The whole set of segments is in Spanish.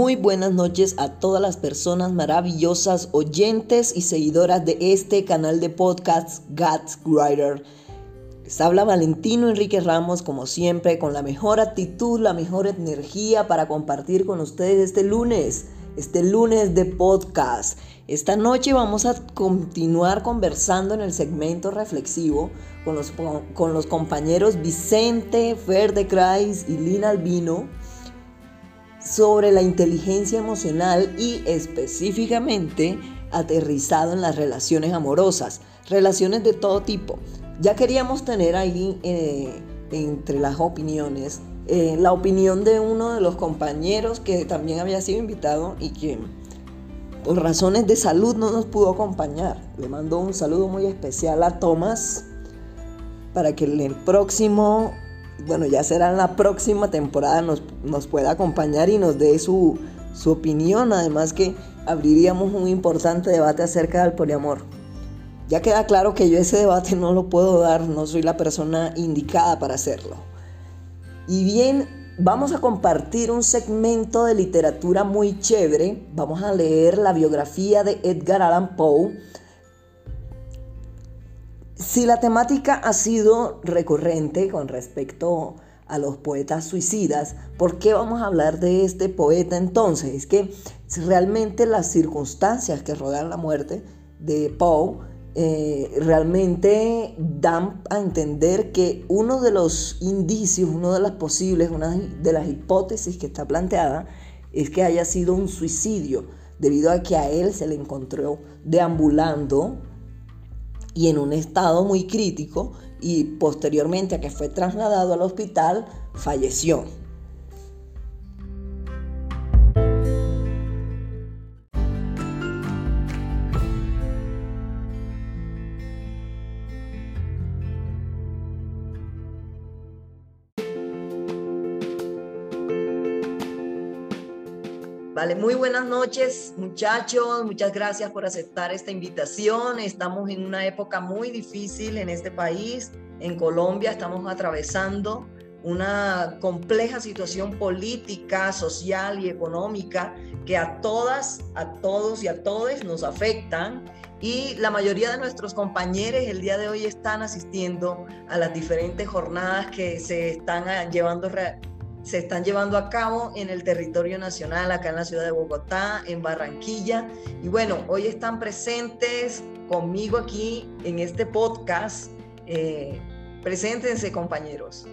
Muy buenas noches a todas las personas maravillosas, oyentes y seguidoras de este canal de podcast God's Writer. Les habla Valentino Enrique Ramos, como siempre, con la mejor actitud, la mejor energía para compartir con ustedes este lunes, este lunes de podcast. Esta noche vamos a continuar conversando en el segmento reflexivo con los, compañeros Vicente Fer de y Lina Albino sobre la inteligencia emocional y específicamente aterrizado en las relaciones amorosas, relaciones de todo tipo. Ya queríamos tener ahí eh, entre las opiniones eh, la opinión de uno de los compañeros que también había sido invitado y que por razones de salud no nos pudo acompañar. Le mando un saludo muy especial a Tomás para que en el próximo bueno, ya será en la próxima temporada, nos, nos pueda acompañar y nos dé su, su opinión. Además que abriríamos un importante debate acerca del poliamor. Ya queda claro que yo ese debate no lo puedo dar, no soy la persona indicada para hacerlo. Y bien, vamos a compartir un segmento de literatura muy chévere. Vamos a leer la biografía de Edgar Allan Poe si la temática ha sido recurrente con respecto a los poetas suicidas, ¿por qué vamos a hablar de este poeta entonces? Es que realmente las circunstancias que rodean la muerte de Poe eh, realmente dan a entender que uno de los indicios, uno de las posibles, una de las hipótesis que está planteada es que haya sido un suicidio, debido a que a él se le encontró deambulando y en un estado muy crítico y posteriormente a que fue trasladado al hospital falleció. Vale, muy buenas noches muchachos, muchas gracias por aceptar esta invitación. Estamos en una época muy difícil en este país, en Colombia. Estamos atravesando una compleja situación política, social y económica que a todas, a todos y a todos nos afectan. Y la mayoría de nuestros compañeros el día de hoy están asistiendo a las diferentes jornadas que se están llevando se están llevando a cabo en el territorio nacional, acá en la ciudad de Bogotá, en Barranquilla. Y bueno, hoy están presentes conmigo aquí en este podcast. Eh, preséntense, compañeros.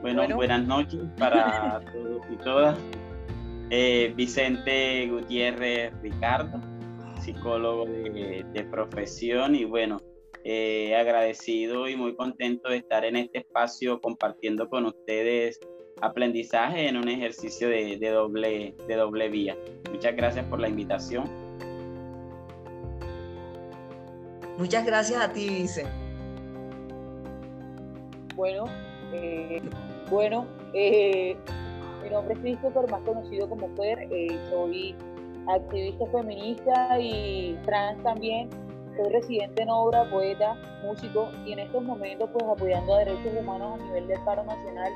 Bueno, buenas noches para todos y todas. Eh, Vicente Gutiérrez Ricardo, psicólogo de, de profesión y bueno, eh, agradecido y muy contento de estar en este espacio compartiendo con ustedes aprendizaje en un ejercicio de, doble, de doble vía. Muchas gracias por la invitación. Muchas gracias a ti, Vice. Bueno, eh, bueno, eh, mi nombre es Christopher, más conocido como Fer, soy activista feminista y trans también soy residente en obra, poeta, músico y en estos momentos pues apoyando a derechos humanos a nivel del paro nacional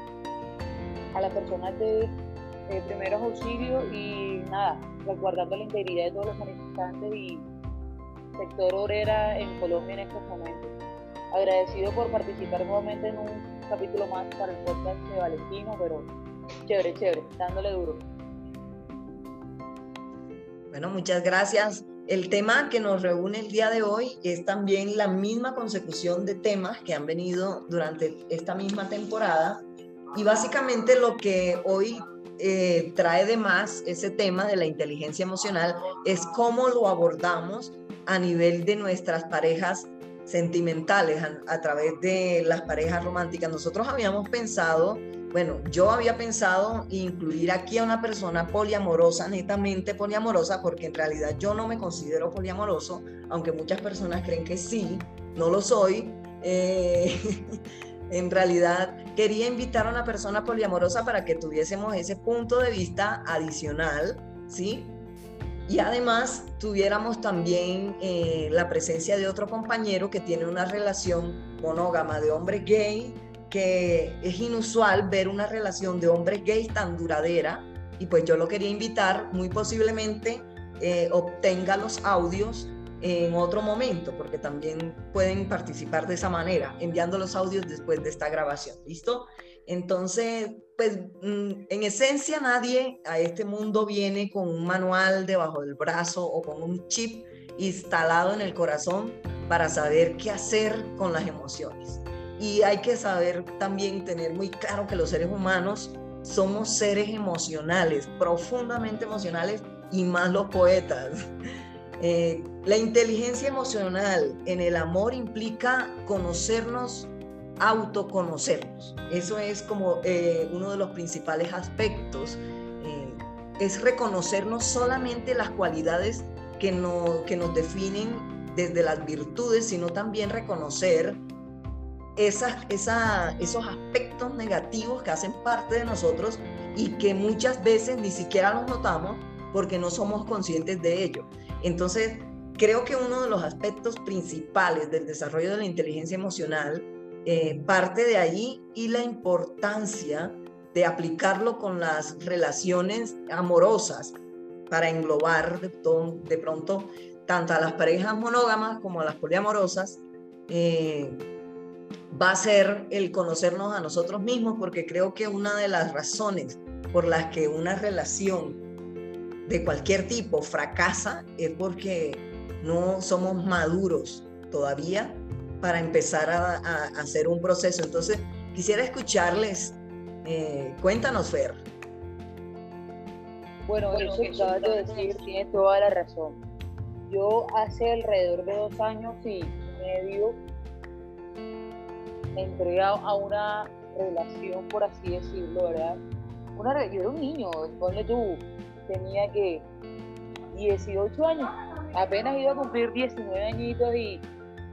a las personas de, primeros auxilios y nada, resguardando la integridad de todos los manifestantes y sector obrera en Colombia en estos momentos. Agradecido por participar nuevamente en un capítulo más para el podcast de Valentino, pero chévere, chévere, dándole duro. Bueno, muchas gracias. El tema que nos reúne el día de hoy es también la misma consecución de temas que han venido durante esta misma temporada y básicamente lo que hoy eh, trae de más ese tema de la inteligencia emocional es cómo lo abordamos a nivel de nuestras parejas sentimentales, a través de las parejas románticas. Nosotros habíamos pensado bueno, yo había pensado incluir aquí a una persona poliamorosa, netamente poliamorosa, porque en realidad yo no me considero poliamoroso, aunque muchas personas creen que sí, no lo soy. Eh, en realidad quería invitar a una persona poliamorosa para que tuviésemos ese punto de vista adicional, ¿sí? Y además tuviéramos también eh, la presencia de otro compañero que tiene una relación monógama de hombre gay que es inusual ver una relación de hombres gays tan duradera y pues yo lo quería invitar, muy posiblemente eh, obtenga los audios en otro momento, porque también pueden participar de esa manera, enviando los audios después de esta grabación. ¿Listo? Entonces, pues mm, en esencia nadie a este mundo viene con un manual debajo del brazo o con un chip instalado en el corazón para saber qué hacer con las emociones. Y hay que saber también tener muy claro que los seres humanos somos seres emocionales, profundamente emocionales y más los poetas. Eh, la inteligencia emocional en el amor implica conocernos, autoconocernos. Eso es como eh, uno de los principales aspectos. Eh, es reconocer no solamente las cualidades que, no, que nos definen desde las virtudes, sino también reconocer esas, esos aspectos negativos que hacen parte de nosotros y que muchas veces ni siquiera los notamos porque no somos conscientes de ello. Entonces, creo que uno de los aspectos principales del desarrollo de la inteligencia emocional eh, parte de ahí y la importancia de aplicarlo con las relaciones amorosas para englobar de, pronto tanto a las parejas monógamas como a las poliamorosas, eh, va a ser el conocernos a nosotros mismos, porque creo que una de las razones por las que una relación de cualquier tipo fracasa es porque no somos maduros todavía para empezar a, hacer un proceso. Entonces, quisiera escucharles. Eh, cuéntanos, Fer. Bueno, eso que acabas de decir tiene toda la razón. Yo hace alrededor de dos años y medio entré a una relación, por así decirlo, ¿verdad? Una, yo era un niño, ponle tú, tenía que 18 años, apenas iba a cumplir 19 añitos y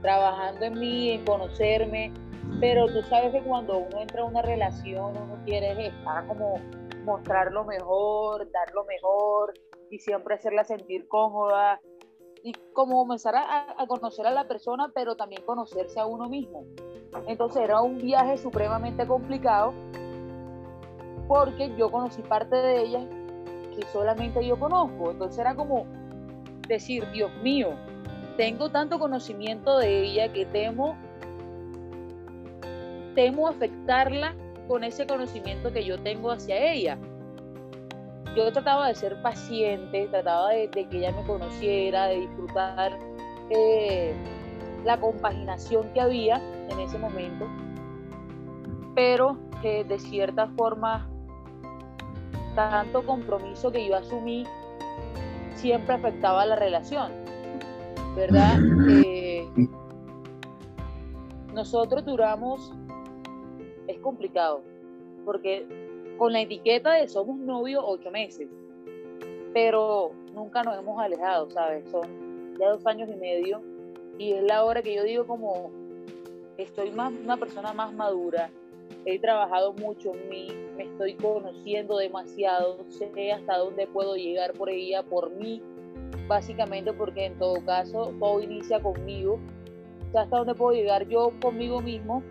trabajando en mí, en conocerme, pero tú sabes que cuando uno entra a una relación, uno quiere estar como mostrar lo mejor, dar lo mejor y siempre hacerla sentir cómoda y como comenzar a, a conocer a la persona, pero también conocerse a uno mismo. Entonces era un viaje supremamente complicado porque yo conocí parte de ella que solamente yo conozco. Entonces era como decir, Dios mío, tengo tanto conocimiento de ella que temo, temo afectarla con ese conocimiento que yo tengo hacia ella. Yo trataba de ser paciente, trataba de, que ella me conociera, de disfrutar eh, la compaginación que había en ese momento, pero que de cierta forma tanto compromiso que yo asumí siempre afectaba la relación, ¿verdad? Eh, nosotros duramos, es complicado, porque con la etiqueta de somos novios ocho meses, pero nunca nos hemos alejado, ¿sabes? Son ya dos años y medio. Y es la hora que yo digo como estoy más una persona más madura, he trabajado mucho en mí, me estoy conociendo demasiado, sé hasta dónde puedo llegar por ella, por mí, básicamente porque en todo caso todo inicia conmigo, sé hasta dónde puedo llegar yo conmigo mismo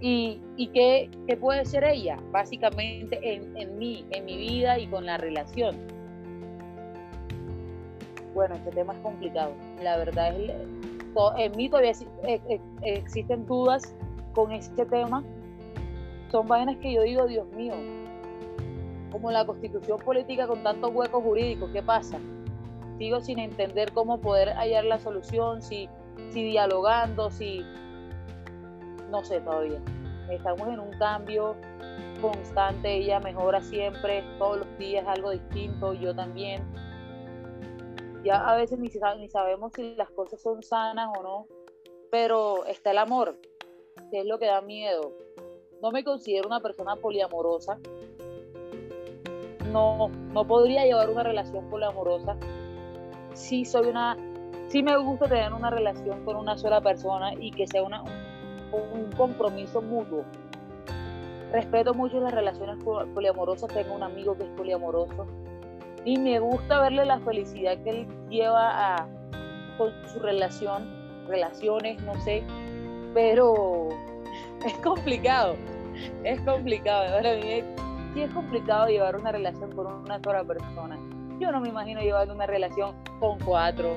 y, qué, puede ser ella, básicamente en, mí, en mi vida y con la relación. Bueno, este tema es complicado, la verdad es, en mí todavía eh, eh, existen dudas con este tema, son vainas que yo digo, Dios mío, como la constitución política con tantos huecos jurídicos, ¿qué pasa? Sigo sin entender cómo poder hallar la solución, si dialogando, si... No sé todavía. Estamos en un cambio constante, ella mejora siempre, todos los días algo distinto, yo también. Ya a veces ni, ni sabemos si las cosas son sanas o no, pero está el amor, que es lo que da miedo no me considero una persona poliamorosa. No, no podría llevar una relación poliamorosa. Sí soy una, sí me gusta tener una relación con una sola persona y que sea una, un, compromiso mutuo. Respeto mucho las relaciones poliamorosas, tengo un amigo que es poliamoroso y me gusta verle la felicidad que él lleva con su relación, relaciones, no sé, pero es complicado. es complicado. Para mí sí es complicado llevar una relación con una sola persona. Yo no me imagino llevando una relación con cuatro,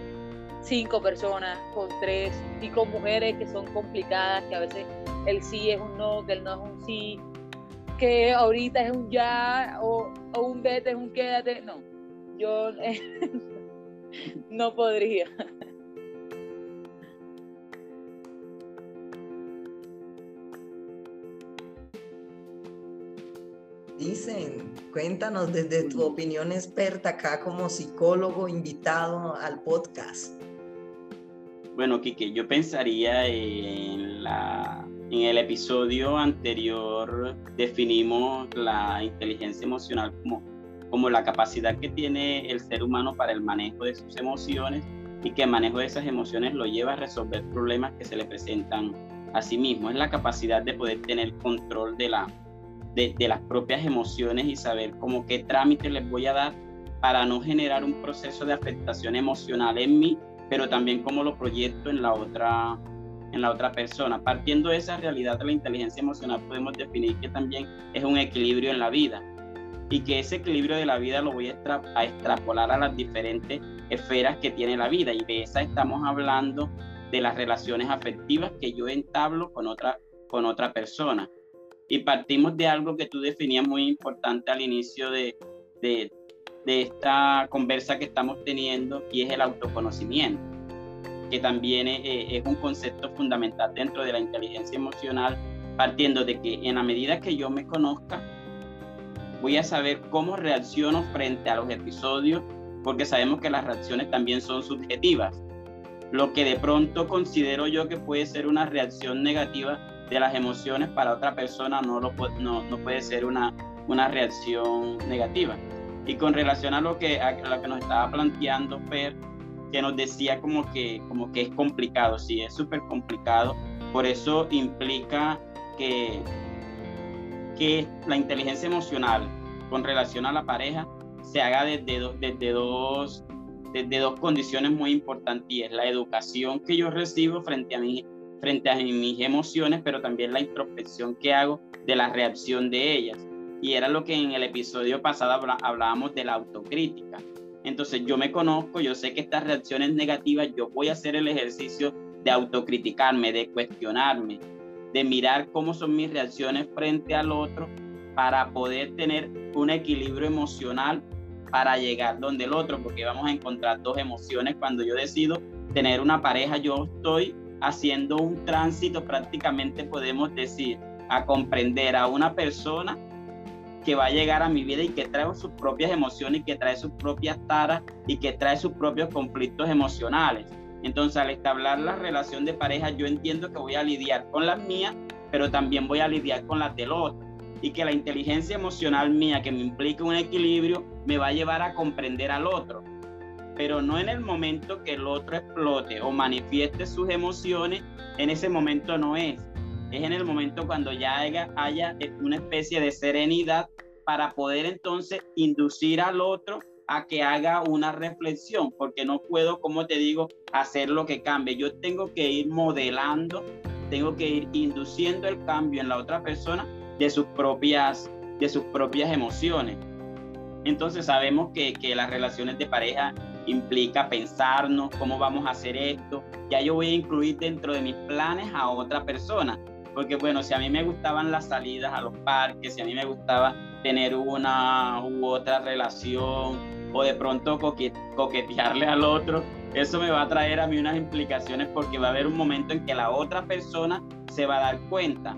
cinco personas, con tres, y con mujeres que son complicadas, que a veces el sí es un no, que el no es un sí, que ahorita es un ya, o, un vete es un quédate. No, yo no podría. Dicen, cuéntanos desde tu opinión experta acá como psicólogo invitado al podcast. Bueno, Kike, yo pensaría en la en el episodio anterior definimos la inteligencia emocional como, como la capacidad que tiene el ser humano para el manejo de sus emociones y que el manejo de esas emociones lo lleva a resolver problemas que se le presentan a sí mismo. Es la capacidad de poder tener control de la, de, las propias emociones y saber cómo qué trámite les voy a dar para no generar un proceso de afectación emocional en mí, pero también cómo lo proyecto en la otra en la otra persona. Partiendo de esa realidad de la inteligencia emocional podemos definir que también es un equilibrio en la vida y que ese equilibrio de la vida lo voy a, a extrapolar a las diferentes esferas que tiene la vida y de esa estamos hablando de las relaciones afectivas que yo entablo con otra, con otra persona. Y partimos de algo que tú definías muy importante al inicio de, de, esta conversa que estamos teniendo y es el autoconocimiento, que también es, un concepto fundamental dentro de la inteligencia emocional, partiendo de que en la medida que yo me conozca, voy a saber cómo reacciono frente a los episodios, porque sabemos que las reacciones también son subjetivas. Lo que de pronto considero yo que puede ser una reacción negativa de las emociones para otra persona no, lo, no, no puede ser una, una reacción negativa. Y con relación a lo que, a lo que nos estaba planteando Fer, que nos decía como que, como que es complicado, sí, es súper complicado, por eso implica que, que la inteligencia emocional con relación a la pareja se haga desde, desde, dos, desde dos condiciones muy importantes y es la educación que yo recibo frente a mí frente a mis emociones, pero también la introspección que hago de la reacción de ellas. Y era lo que en el episodio pasado hablábamos de la autocrítica. Entonces yo me conozco, yo sé que estas reacciones negativas, yo voy a hacer el ejercicio de autocriticarme, de cuestionarme, de mirar cómo son mis reacciones frente al otro para poder tener un equilibrio emocional para llegar donde el otro, porque vamos a encontrar dos emociones cuando yo decido tener una pareja, yo estoy haciendo un tránsito prácticamente podemos decir a comprender a una persona que va a llegar a mi vida y que trae sus propias emociones y que trae sus propias taras y que trae sus propios conflictos emocionales. Entonces, al establecer la relación de pareja, yo entiendo que voy a lidiar con las mías, pero también voy a lidiar con las del otro. Y que la inteligencia emocional mía, que me implica un equilibrio, me va a llevar a comprender al otro pero no en el momento que el otro explote o manifieste sus emociones, en ese momento no es. Es en el momento cuando ya haya, haya una especie de serenidad para poder entonces inducir al otro a que haga una reflexión, porque no puedo, como te digo, hacer lo que cambie. Yo tengo que ir modelando, tengo que ir induciendo el cambio en la otra persona de sus propias, de sus propias emociones. Entonces sabemos que, que las relaciones de pareja implica pensarnos cómo vamos a hacer esto. Ya yo voy a incluir dentro de mis planes a otra persona. Porque bueno, si a mí me gustaban las salidas a los parques, si a mí me gustaba tener una u otra relación o de pronto coquetearle al otro, eso me va a traer a mí unas implicaciones porque va a haber un momento en que la otra persona se va a dar cuenta.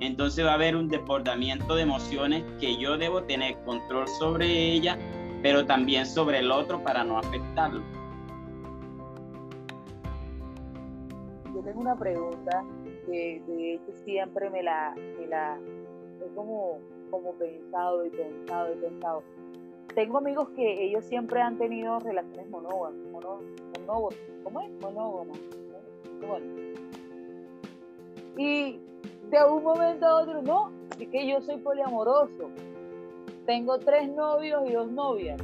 Entonces va a haber un desbordamiento de emociones que yo debo tener control sobre ella pero también sobre el otro para no afectarlo. Yo tengo una pregunta que de hecho siempre me la, me la he como, como pensado y pensado y pensado. Tengo amigos que ellos siempre han tenido relaciones monógamas, ¿cómo es? Monógamas. Y de un momento a otro, no, es que yo soy poliamoroso tengo tres novios y dos novias.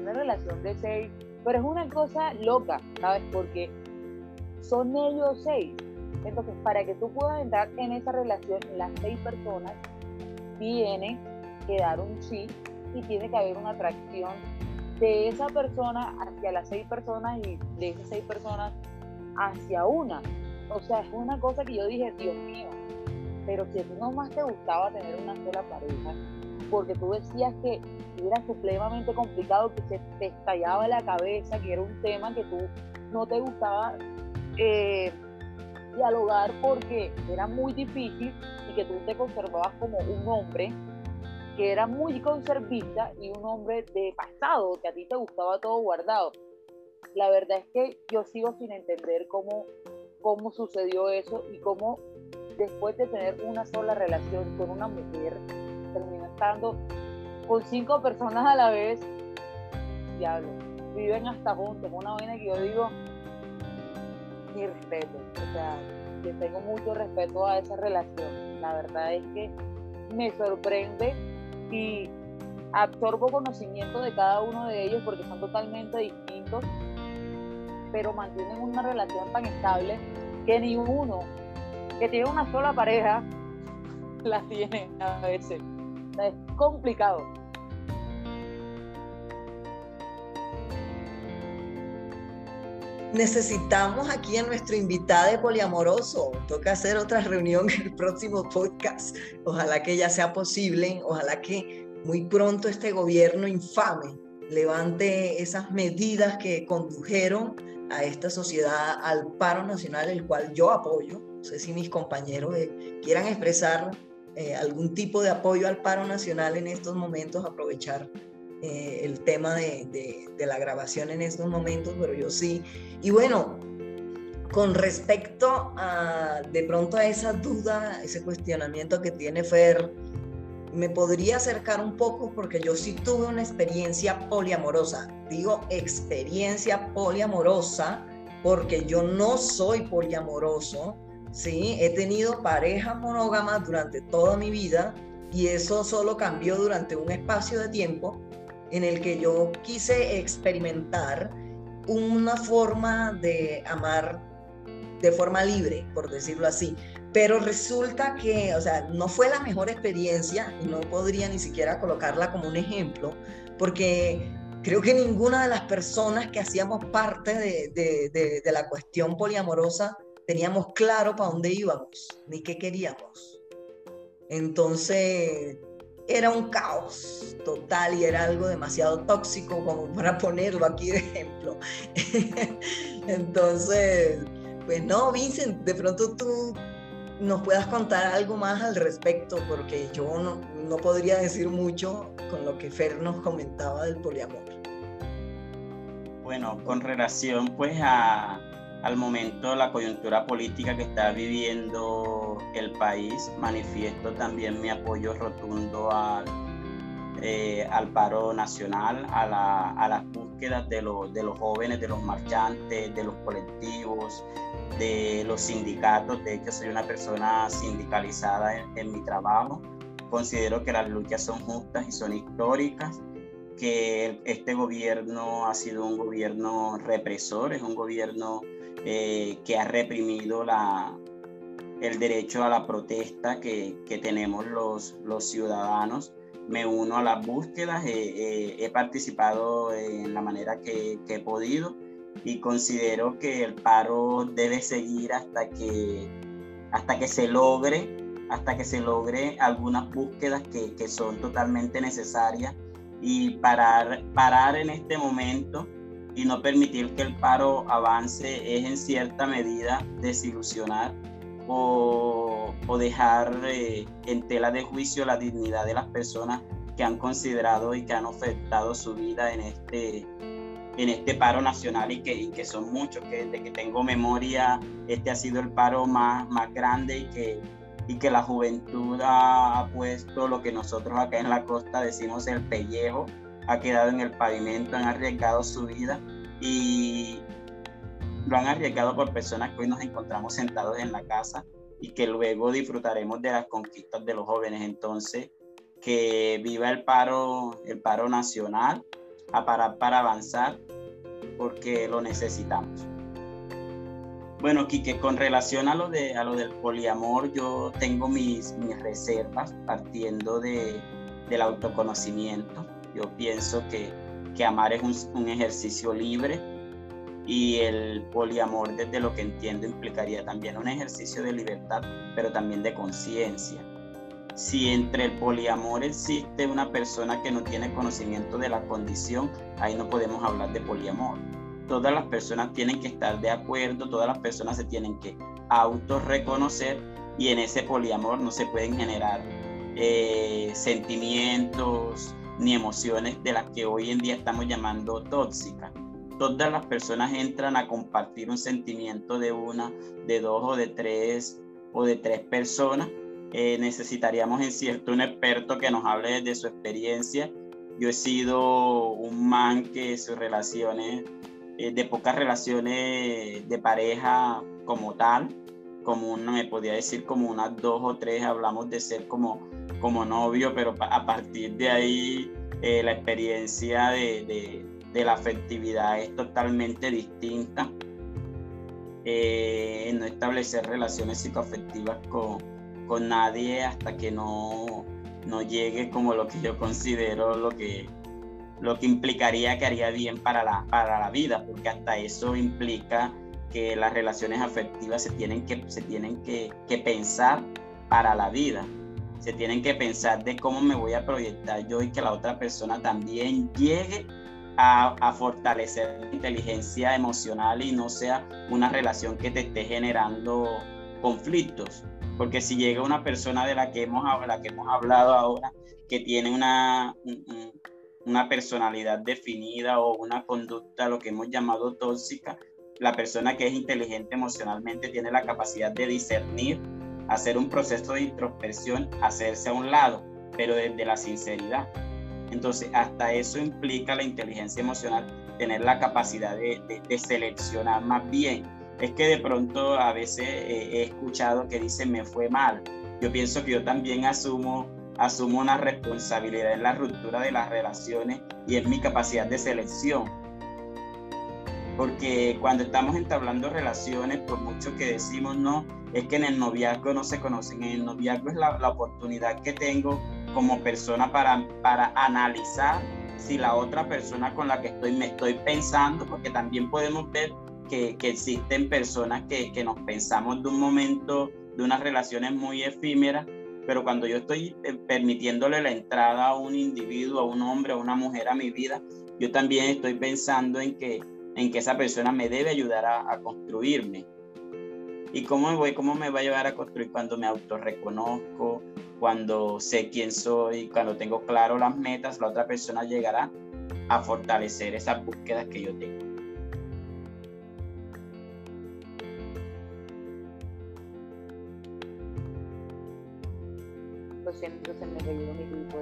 Una relación de seis, pero es una cosa loca, ¿sabes? Porque son ellos seis. Entonces, para que tú puedas entrar en esa relación, las seis personas tienen que dar un sí y tiene que haber una atracción de esa persona hacia las seis personas y de esas seis personas hacia una. O sea, es una cosa que yo dije, Dios mío, pero si a no más te gustaba tener una sola pareja, porque tú decías que era supremamente complicado, que se te estallaba la cabeza, que era un tema que tú no te gustaba eh, dialogar porque era muy difícil y que tú te conservabas como un hombre que era muy conservista y un hombre de pasado, que a ti te gustaba todo guardado. La verdad es que yo sigo sin entender cómo, cómo sucedió eso y cómo después de tener una sola relación con una mujer, terminó estando con cinco personas a la vez. Diablo, viven hasta juntos. Una vaina que yo digo, mi respeto. O sea, que tengo mucho respeto a esa relación. La verdad es que me sorprende y absorbo conocimiento de cada uno de ellos porque son totalmente distintos, pero mantienen una relación tan estable que ni uno que tiene una sola pareja la tiene a veces. Es complicado. Necesitamos aquí a nuestro invitado poliamoroso. Toca hacer otra reunión en el próximo podcast. Ojalá que ya sea posible. Ojalá que muy pronto este gobierno infame levante esas medidas que condujeron a esta sociedad al paro nacional, el cual yo apoyo. No sé si mis compañeros eh, quieran expresar eh, algún tipo de apoyo al paro nacional en estos momentos, aprovechar eh, el tema de, la grabación en estos momentos, pero yo sí. Y bueno, con respecto a de pronto a esa duda, ese cuestionamiento que tiene Fer, me podría acercar un poco porque yo sí tuve una experiencia poliamorosa. Digo experiencia poliamorosa porque yo no soy poliamoroso, ¿sí? He tenido parejas monógamas durante toda mi vida y eso solo cambió durante un espacio de tiempo en el que yo quise experimentar una forma de amar de forma libre, por decirlo así. Pero resulta que, o sea, no fue la mejor experiencia y no podría ni siquiera colocarla como un ejemplo, porque creo que ninguna de las personas que hacíamos parte de, de, de la cuestión poliamorosa teníamos claro para dónde íbamos, ni qué queríamos. Entonces, era un caos total y era algo demasiado tóxico como para ponerlo aquí de ejemplo. Entonces, pues no, Vincent, de pronto tú nos puedas contar algo más al respecto, porque yo no, no podría decir mucho con lo que Fer nos comentaba del poliamor. Bueno, con relación pues a, al momento la coyuntura política que está viviendo el país, manifiesto también mi apoyo rotundo al, eh, al paro nacional, a, la, a las búsquedas de, de los jóvenes, de los marchantes, de los colectivos, de los sindicatos. De hecho, soy una persona sindicalizada en, en mi trabajo. Considero que las luchas son justas y son históricas que este gobierno ha sido un gobierno represor, es un gobierno eh, que ha reprimido la, el derecho a la protesta que, que tenemos los, los, ciudadanos. Me uno a las búsquedas, he participado en la manera que, que, he podido y considero que el paro debe seguir hasta que, hasta que se logre hasta que se logre algunas búsquedas que, que son totalmente necesarias y parar, parar en este momento y no permitir que el paro avance es en cierta medida desilusionar o, o dejar eh, en tela de juicio la dignidad de las personas que han considerado y que han afectado su vida en este, en este paro nacional y que, y que son muchos, que desde que tengo memoria este ha sido el paro más, más grande y que, y que la juventud ha puesto lo que nosotros acá en la costa decimos el pellejo ha quedado en el pavimento, han arriesgado su vida y lo han arriesgado por personas que hoy nos encontramos sentados en la casa y que luego disfrutaremos de las conquistas de los jóvenes. Entonces, que viva el paro, el paro nacional, a parar para avanzar, porque lo necesitamos. Bueno, Quique, con relación a lo, de, a lo del poliamor, yo tengo mis, mis reservas partiendo de, del autoconocimiento. Yo pienso que, que amar es un, un, ejercicio libre y el poliamor, desde lo que entiendo, implicaría también un ejercicio de libertad, pero también de conciencia. Si entre el poliamor existe una persona que no tiene conocimiento de la condición, ahí no podemos hablar de poliamor todas las personas tienen que estar de acuerdo, todas las personas se tienen que autorreconocer y en ese poliamor no se pueden generar eh, sentimientos ni emociones de las que hoy en día estamos llamando tóxicas. Todas las personas entran a compartir un sentimiento de una, de dos o de tres o de tres personas. Eh, necesitaríamos en cierto un experto que nos hable de su experiencia. Yo he sido un man que sus relaciones eh, de pocas relaciones de pareja como tal, como una, me podía decir como unas dos o tres, hablamos de ser como, como novio, pero a partir de ahí eh, la experiencia de, de, la afectividad es totalmente distinta. Eh, no establecer relaciones psicoafectivas con, con nadie hasta que no, no llegue como lo que yo considero lo que lo que implicaría que haría bien para la, para la vida, porque hasta eso implica que las relaciones afectivas se tienen que, se tienen que, que pensar para la vida. Se tienen que pensar de cómo me voy a proyectar yo y que la otra persona también llegue a, fortalecer la inteligencia emocional y no sea una relación que te esté generando conflictos. Porque si llega una persona de la que hemos, la que hemos hablado ahora, que tiene una, una personalidad definida o una conducta, lo que hemos llamado tóxica, la persona que es inteligente emocionalmente tiene la capacidad de discernir, hacer un proceso de introspección, hacerse a un lado, pero desde la sinceridad. Entonces, hasta eso implica la inteligencia emocional, tener la capacidad de, seleccionar más bien. Es que de pronto a veces he escuchado que dicen me fue mal. Yo pienso que yo también asumo asumo una responsabilidad en la ruptura de las relaciones y en mi capacidad de selección. Porque cuando estamos entablando relaciones, por mucho que decimos no, es que en el noviazgo no se conocen. En el noviazgo es la, oportunidad que tengo como persona para, para analizar si la otra persona con la que estoy me estoy pensando, porque también podemos ver que, que existen personas que, que nos pensamos de un momento, de unas relaciones muy efímeras, pero cuando yo estoy eh, permitiéndole la entrada a un individuo, a un hombre, a una mujer a mi vida, yo también estoy pensando en que, en que esa persona me debe ayudar a, construirme. ¿Y cómo me, voy, cómo me va a ayudar a construir cuando me autorreconozco, cuando sé quién soy, cuando tengo claro las metas, la otra persona llegará a fortalecer esas búsquedas que yo tengo. siento, se me mi tipo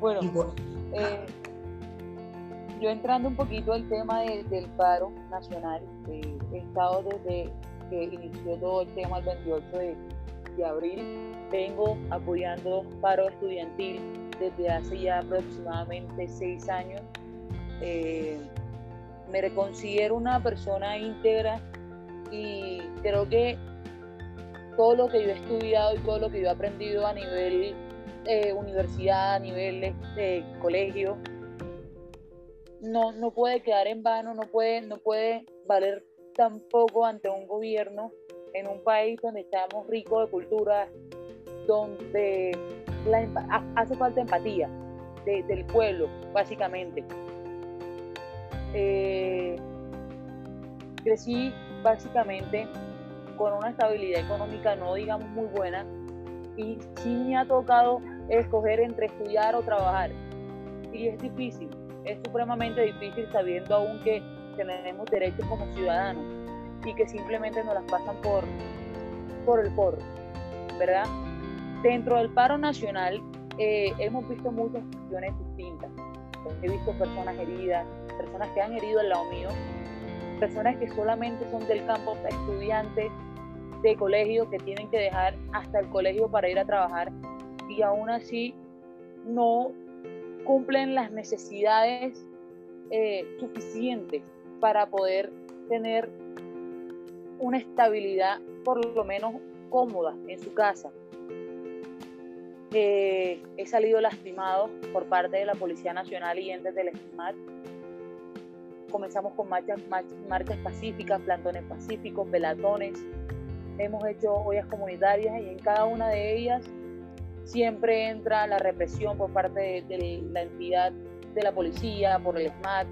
bueno, eh, yo entrando un poquito al tema del paro nacional, eh, he estado desde que inició todo el tema el 28 de, de abril, vengo apoyando paro estudiantil desde hace ya aproximadamente seis años. Eh, me reconsidero una persona íntegra y creo que todo lo que yo he estudiado y todo lo que yo he aprendido a nivel eh, universidad, a nivel este, colegio, no, no puede quedar en vano, no puede, no puede valer tampoco ante un gobierno en un país donde estamos ricos de cultura, donde hace falta empatía del pueblo, básicamente. Eh, crecí básicamente con una estabilidad económica no digamos muy buena y sí me ha tocado escoger entre estudiar o trabajar. Y es difícil, es supremamente difícil sabiendo aún que tenemos derechos como ciudadanos y que simplemente nos las pasan por, por el porro, ¿verdad? Dentro del paro nacional eh, hemos visto muchas cuestiones distintas. He visto personas heridas, personas que han herido al lado mío, personas que solamente son del campo, estudiantes de colegio que tienen que dejar hasta el colegio para ir a trabajar y aún así no cumplen las necesidades eh, suficientes para poder tener una estabilidad por lo menos cómoda en su casa. Eh, he salido lastimado por parte de la Policía Nacional y entes del SMAT. Comenzamos con marchas, marchas pacíficas, plantones pacíficos, velatones. Hemos hecho ollas comunitarias y en cada una de ellas siempre entra la represión por parte de, la entidad de la policía, por el SMAT.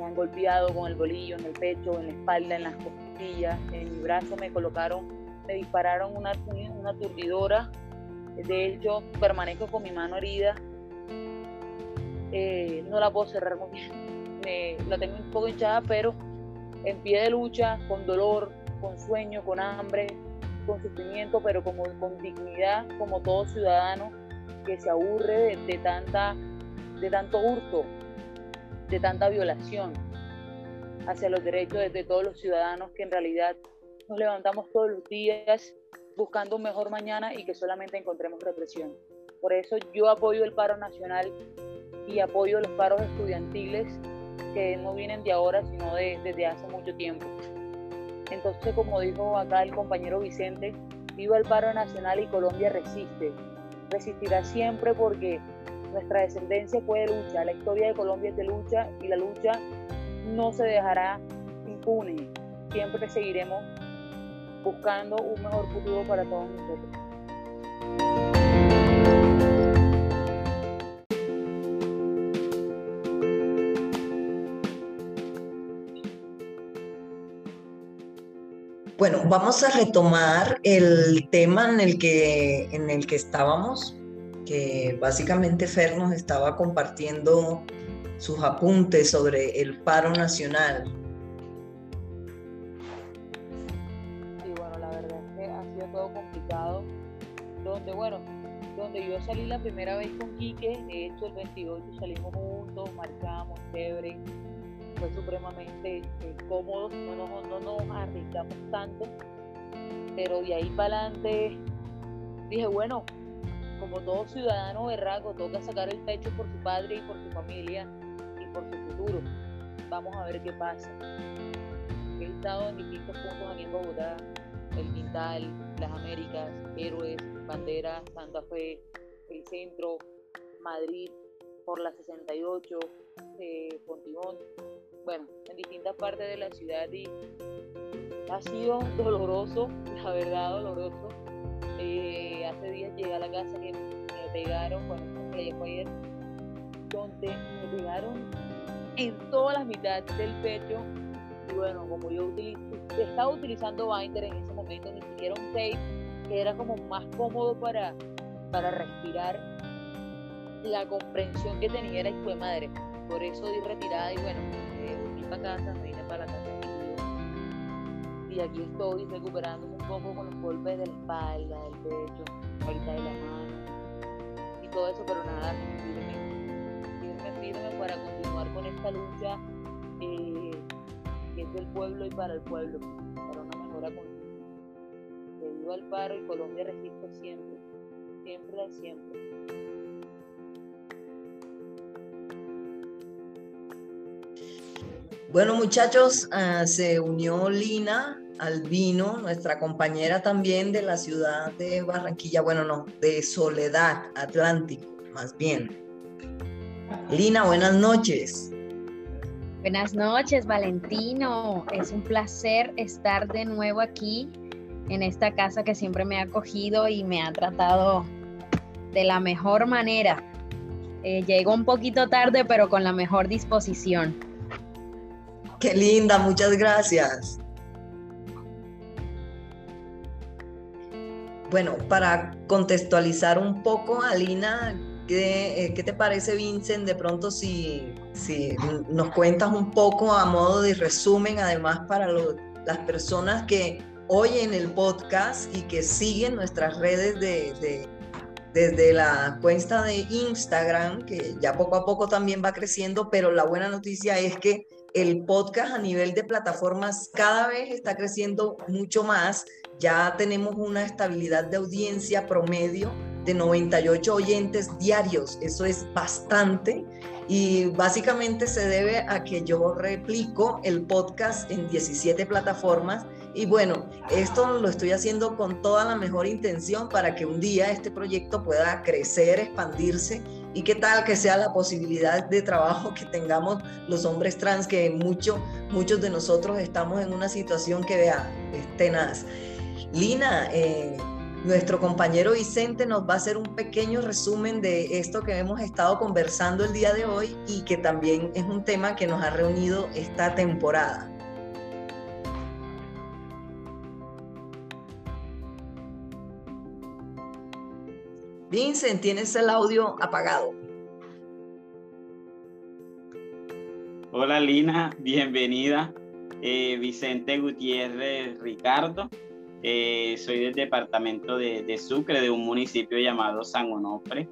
Me han golpeado con el bolillo en el pecho, en la espalda, en las costillas, en mi brazo me colocaron, me dispararon una, una aturdidora de hecho, permanezco con mi mano herida. Eh, no la puedo cerrar muy bien. la tengo un poco hinchada, pero en pie de lucha, con dolor, con sueño, con hambre, con sufrimiento, pero como, con dignidad, como todo ciudadano que se aburre de, tanta, de tanto hurto, de tanta violación hacia los derechos de todos los ciudadanos que en realidad nos levantamos todos los días buscando un mejor mañana y que solamente encontremos represión. Por eso yo apoyo el paro nacional y apoyo los paros estudiantiles que no vienen de ahora, sino de, desde hace mucho tiempo. Entonces, como dijo acá el compañero Vicente, viva el paro nacional y Colombia resiste. Resistirá siempre porque nuestra descendencia fue de lucha, la historia de Colombia es de lucha y la lucha no se dejará impune. Siempre seguiremos buscando un mejor futuro para todos nosotros. Bueno, vamos a retomar el tema en el que, en el que estábamos, que básicamente Fer nos estaba compartiendo sus apuntes sobre el paro nacional. Bueno, donde yo salí la primera vez con Quique, de hecho el 28 salimos juntos, marcamos, chévere, fue supremamente eh, cómodo, no, no, no nos arriesgamos tanto, pero de ahí para adelante dije, bueno, como todo ciudadano berraco, toca sacar el pecho por su padre y por su familia y por su futuro. Vamos a ver qué pasa. He estado en distintos puntos aquí en Bogotá, el Quintal, las Américas, Héroes, Bandera, Santa Fe, el centro, Madrid, por la 68, eh, Pontigón, bueno, en distintas partes de la ciudad y ha sido doloroso, la verdad doloroso. Eh, hace días llegué a la casa que me pegaron, bueno, que fue ayer, donde me pegaron en todas las mitades del pecho. Y bueno, como yo estaba utilizando Binder en ese momento, ni siquiera un tape que era como más cómodo para, para respirar, la comprensión que tenía era fue madre. Por eso di retirada y bueno, me vine para casa, me vine para la casa y aquí estoy recuperándome poco con los golpes de la espalda, del pecho, ahorita de la mano y todo eso, pero nada, firme, firme, firme para continuar con esta lucha eh, que es del pueblo y para el pueblo, para una mejora continua al paro y Colombia resiste siempre, siempre, siempre. Bueno muchachos, ah, se unió Lina Albino, nuestra compañera también de la ciudad de Barranquilla, bueno, no, de Soledad Atlántico, más bien. Lina, buenas noches. Buenas noches, Valentino. Es un placer estar de nuevo aquí en esta casa que siempre me ha acogido y me ha tratado de la mejor manera. Eh, llegó un poquito tarde, pero con la mejor disposición. Qué linda, muchas gracias. Bueno, para contextualizar un poco, Alina, ¿qué, eh, te parece, Vincent? De pronto, si, si nos cuentas un poco a modo de resumen, además para las personas que en el podcast y que siguen nuestras redes de, desde la cuenta de Instagram, que ya poco a poco también va creciendo, pero la buena noticia es que el podcast a nivel de plataformas cada vez está creciendo mucho más. Ya tenemos una estabilidad de audiencia promedio de 98 oyentes diarios. Eso es bastante y básicamente se debe a que yo replico el podcast en 17 plataformas Y bueno, esto lo estoy haciendo con toda la mejor intención para que un día este proyecto pueda crecer, expandirse y qué tal que sea la posibilidad de trabajo que tengamos los hombres trans, que mucho, muchos de nosotros estamos en una situación que vea, es tenaz. Lina, eh, nuestro compañero Vicente nos va a hacer un pequeño resumen de esto que hemos estado conversando el día de hoy y que también es un tema que nos ha reunido esta temporada. Vincent, tienes el audio apagado. Hola Lina, bienvenida. Eh, Vicente Gutiérrez Ricardo. Eh, soy del departamento de, Sucre, de un municipio llamado San Onofre.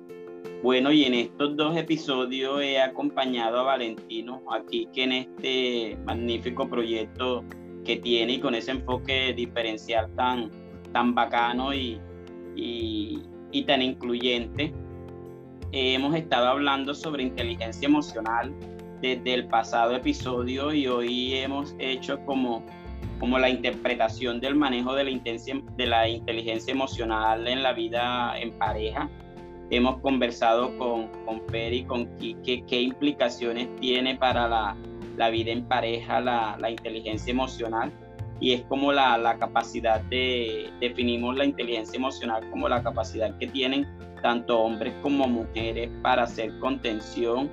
Bueno, y en estos dos episodios he acompañado a Valentino aquí que en este magnífico proyecto que tiene y con ese enfoque diferencial tan, tan bacano y, y, y tan incluyente. hemos estado hablando sobre inteligencia emocional desde el pasado episodio y hoy hemos hecho como como la interpretación del manejo de la, inteligencia emocional en la vida en pareja. Hemos conversado con, con Fer y con Kike qué implicaciones tiene para la, la vida en pareja la, la, inteligencia emocional y es como la, la capacidad de, definimos la inteligencia emocional como la capacidad que tienen tanto hombres como mujeres para hacer contención,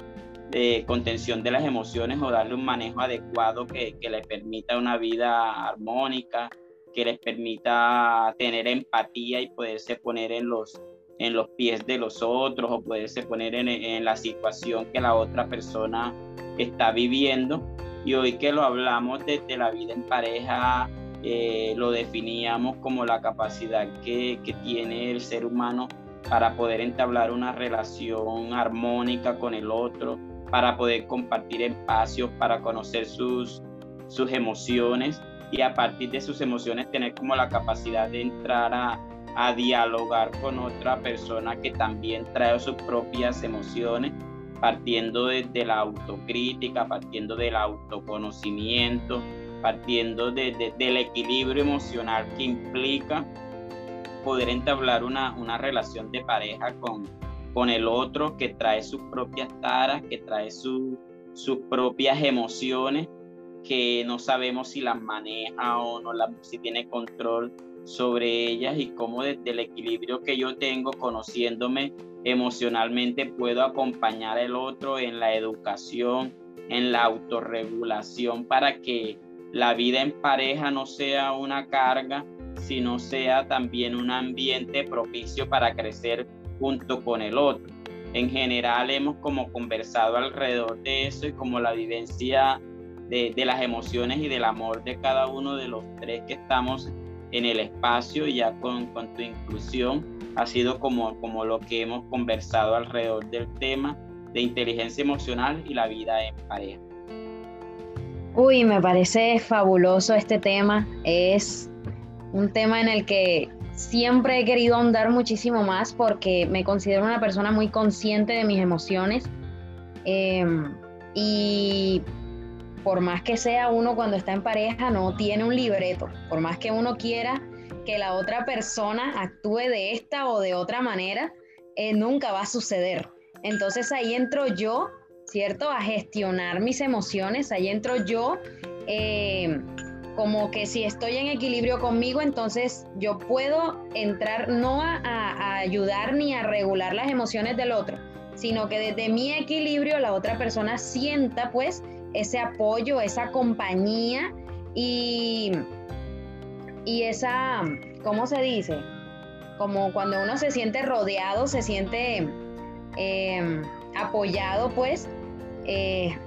de contención de las emociones o darle un manejo adecuado que, que les permita una vida armónica, que les permita tener empatía y poderse poner en los, en los pies de los otros o poderse poner en, en la situación que la otra persona está viviendo. Y hoy que lo hablamos desde la vida en pareja, eh, lo definíamos como la capacidad que, que tiene el ser humano para poder entablar una relación armónica con el otro, para poder compartir espacios, para conocer sus, sus emociones y a partir de sus emociones tener como la capacidad de entrar a, a dialogar con otra persona que también trae sus propias emociones, partiendo desde la autocrítica, partiendo del autoconocimiento, partiendo de, del equilibrio emocional que implica poder entablar una, una relación de pareja con, con el otro que trae sus propias taras, que trae sus propias emociones, que no sabemos si las maneja o no, si tiene control sobre ellas y cómo desde el equilibrio que yo tengo conociéndome emocionalmente puedo acompañar al otro en la educación, en la autorregulación para que la vida en pareja no sea una carga, sino sea también un ambiente propicio para crecer junto con el otro. En general hemos como conversado alrededor de eso y como la vivencia de, las emociones y del amor de cada uno de los tres que estamos en el espacio ya con, con tu inclusión ha sido como, como lo que hemos conversado alrededor del tema de inteligencia emocional y la vida en pareja. Uy, me parece fabuloso este tema. Es un tema en el que siempre he querido ahondar muchísimo más porque me considero una persona muy consciente de mis emociones. Em, y por más que sea uno cuando está en pareja, no tiene un libreto. Por más que uno quiera que la otra persona actúe de esta o de otra manera, eh, nunca va a suceder. Entonces ahí entro yo, ¿cierto? A gestionar mis emociones, ahí entro yo. Eh, como que si estoy en equilibrio conmigo, entonces yo puedo entrar no a, ayudar ni a regular las emociones del otro, sino que desde mi equilibrio la otra persona sienta pues ese apoyo, esa compañía y, y esa, ¿cómo se dice? Como cuando uno se siente rodeado, se siente em, apoyado pues eh,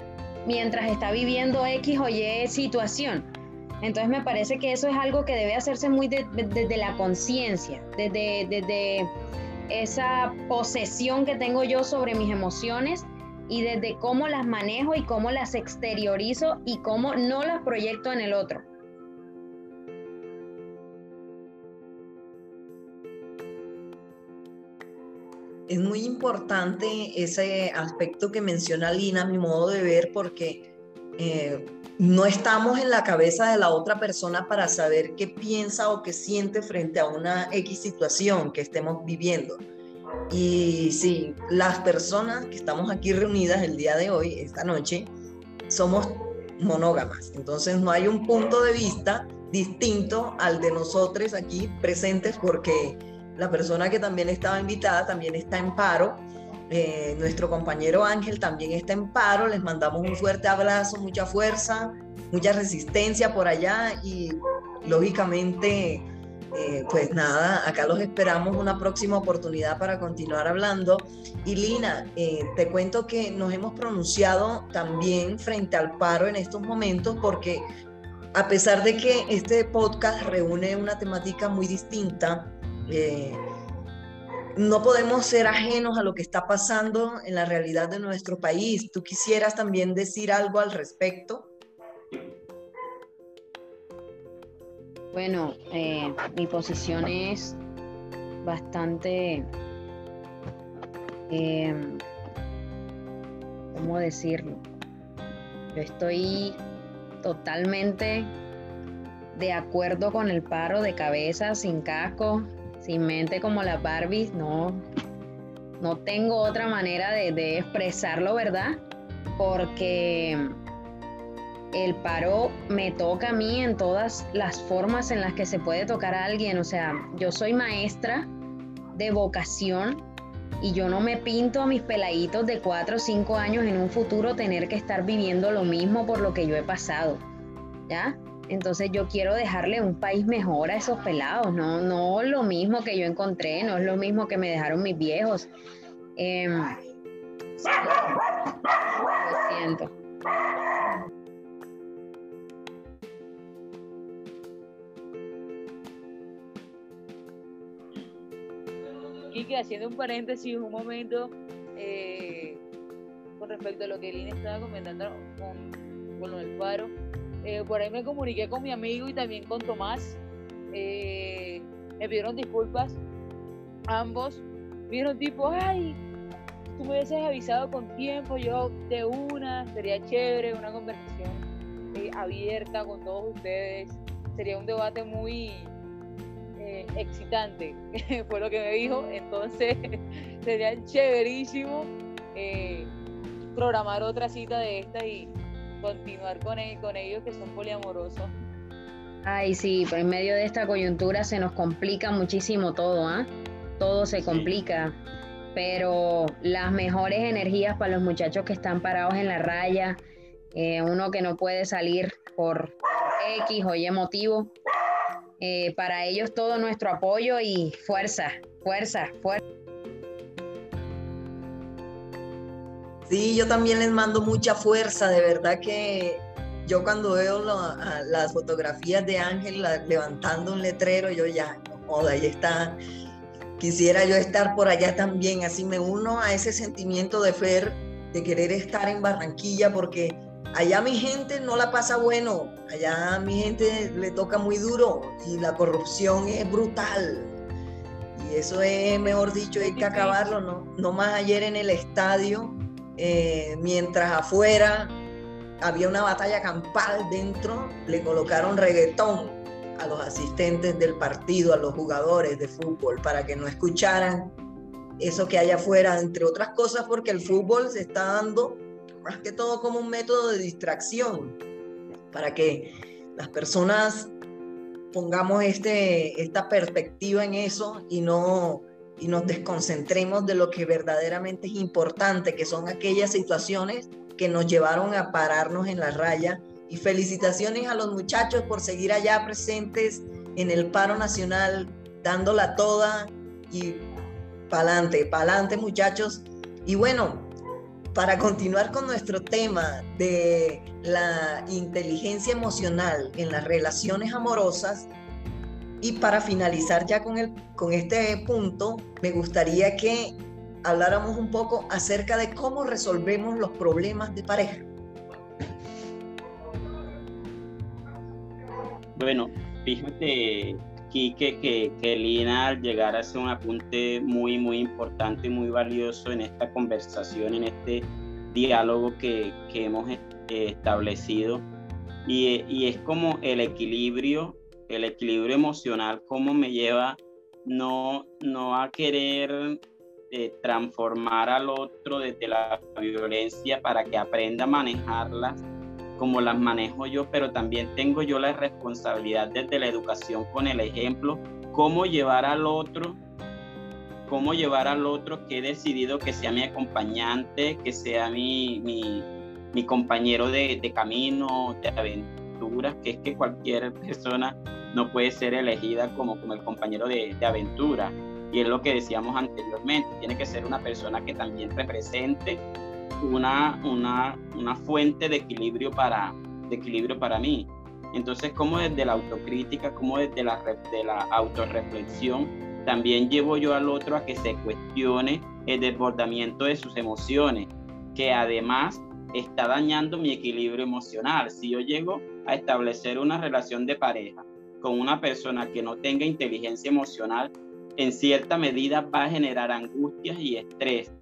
mientras está viviendo X o Y situación. Entonces me parece que eso es algo que debe hacerse muy desde la conciencia, desde, desde esa posesión que tengo yo sobre mis emociones y desde cómo las manejo y cómo las exteriorizo y cómo no las proyecto en el otro. Es muy importante ese aspecto que menciona Lina, mi modo de ver, porque eh, no estamos en la cabeza de la otra persona para saber qué piensa o qué siente frente a una X situación que estemos viviendo. Y sí, las personas que estamos aquí reunidas el día de hoy, esta noche, somos monógamas. Entonces no hay un punto de vista distinto al de nosotros aquí presentes porque la persona que también estaba invitada también está en paro eh, nuestro compañero Ángel también está en paro, les mandamos un fuerte abrazo, mucha fuerza, mucha resistencia por allá y lógicamente, eh, pues nada, acá los esperamos una próxima oportunidad para continuar hablando. Y Lina, eh, te cuento que nos hemos pronunciado también frente al paro en estos momentos porque a pesar de que este podcast reúne una temática muy distinta, no podemos ser ajenos a lo que está pasando en la realidad de nuestro país. ¿Tú quisieras también decir algo al respecto? Bueno, eh, mi posición es bastante, eh, ¿cómo decirlo? Yo estoy totalmente de acuerdo con el paro de cabeza sin casco, sin mente como las Barbies, no, no tengo otra manera de, expresarlo, ¿verdad? Porque el paro me toca a mí en todas las formas en las que se puede tocar a alguien. O sea, yo soy maestra de vocación y yo no me pinto a mis peladitos de 4 o 5 años en un futuro tener que estar viviendo lo mismo por lo que yo he pasado. ¿Ya? Entonces yo quiero dejarle un país mejor a esos pelados, no, no lo mismo que yo encontré, no es lo mismo que me dejaron mis viejos. Em, lo siento. Kike, haciendo un paréntesis un momento eh, con respecto a lo que Lina estaba comentando con, con lo paro eh, por ahí me comuniqué con mi amigo y también con Tomás. Eh, me pidieron disculpas. Ambos vieron tipo, ay, tú me hubieses avisado con tiempo, yo de una, sería chévere, una conversación eh, abierta con todos ustedes. Sería un debate muy excitante, fue lo que me dijo. Entonces, sería chéverísimo programar otra cita de esta y, continuar con, con ellos que son poliamorosos. Ay, sí, pues en medio de esta coyuntura se nos complica muchísimo todo, ¿ah? Todo se complica, pero las mejores energías para los muchachos que están parados en la raya, eh, uno que no puede salir por X o Y motivo, eh, para ellos todo nuestro apoyo y fuerza, fuerza, fuerza. Sí, yo también les mando mucha fuerza, de verdad que yo cuando veo las fotografías de Ángel levantando un letrero, yo ya, joda, ahí está. Quisiera yo estar por allá también, así me uno a ese sentimiento de Fer, de querer estar en Barranquilla, porque allá mi gente no la pasa bueno, allá mi gente le toca muy duro y la corrupción es brutal. Y eso es, mejor dicho, hay que acabarlo, ¿no? No más ayer en el estadio, eh, mientras afuera había una batalla campal dentro, le colocaron reggaetón a los asistentes del partido, a los jugadores de fútbol, para que no escucharan eso que hay afuera, entre otras cosas porque el fútbol se está dando más que todo como un método de distracción, para que las personas pongamos este, esta perspectiva en eso y no y nos desconcentremos de lo que verdaderamente es importante, que son aquellas situaciones que nos llevaron a pararnos en la raya. Y felicitaciones a los muchachos por seguir allá presentes en el paro nacional, dándola toda y pa'lante, pa'lante muchachos. Y bueno, para continuar con nuestro tema de la inteligencia emocional en las relaciones amorosas, y para finalizar ya con, el, con este punto, me gustaría que habláramos un poco acerca de cómo resolvemos los problemas de pareja. Bueno, fíjate, Quique, que, que Lina al llegar a hacer un apunte muy, muy importante y muy valioso en esta conversación, en este diálogo que, que hemos establecido y, y, es como el equilibrio, el equilibrio emocional, cómo me lleva no, no a querer eh, transformar al otro desde la violencia para que aprenda a manejarlas como las manejo yo, pero también tengo yo la responsabilidad desde la educación con el ejemplo, cómo llevar al otro, cómo llevar al otro que he decidido que sea mi acompañante, que sea mi, mi, compañero de, de, camino, de que es que cualquier persona no puede ser elegida como, como el compañero de, de aventura. Y es lo que decíamos anteriormente, tiene que ser una persona que también represente una, una, una fuente de equilibrio, para, de equilibrio para mí. Entonces, como desde la autocrítica, como desde la, de la autorreflexión, también llevo yo al otro a que se cuestione el desbordamiento de sus emociones, que además está dañando mi equilibrio emocional. Si yo llego a establecer una relación de pareja con una persona que no tenga inteligencia emocional, en cierta medida va a generar angustias y estrés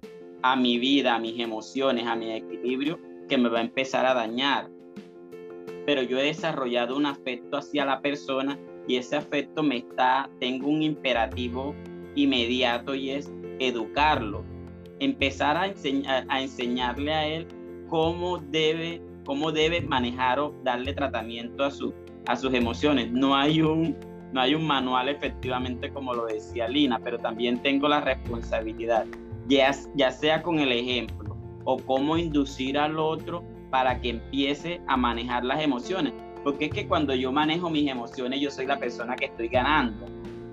a mi vida, a mis emociones, a mi equilibrio, que me va a empezar a dañar. Pero yo he desarrollado un afecto hacia la persona y ese afecto me está, tengo un imperativo inmediato y es educarlo, empezar a, enseñar, a enseñarle a él cómo debe, cómo debe manejar o darle tratamiento a, su, a sus emociones. No hay un, no hay un manual efectivamente como lo decía Lina, pero también tengo la responsabilidad ya, sea con el ejemplo o cómo inducir al otro para que empiece a manejar las emociones. Porque es que cuando yo manejo mis emociones, yo soy la persona que estoy ganando.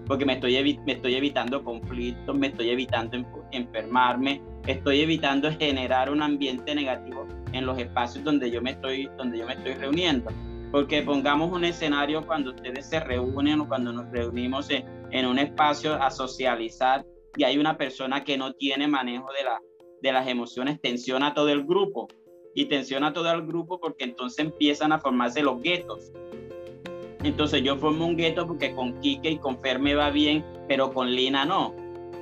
Porque me estoy, me estoy evitando conflictos, me estoy evitando enfermarme, estoy evitando generar un ambiente negativo en los espacios donde yo me estoy, donde yo me estoy reuniendo. Porque pongamos un escenario cuando ustedes se reúnen o cuando nos reunimos en, en un espacio a socializar y hay una persona que no tiene manejo de, la, de las emociones, tensiona a todo el grupo y tensiona a todo el grupo porque entonces empiezan a formarse los guetos. Entonces yo formo un gueto porque con Kike y con Fer me va bien, pero con Lina no,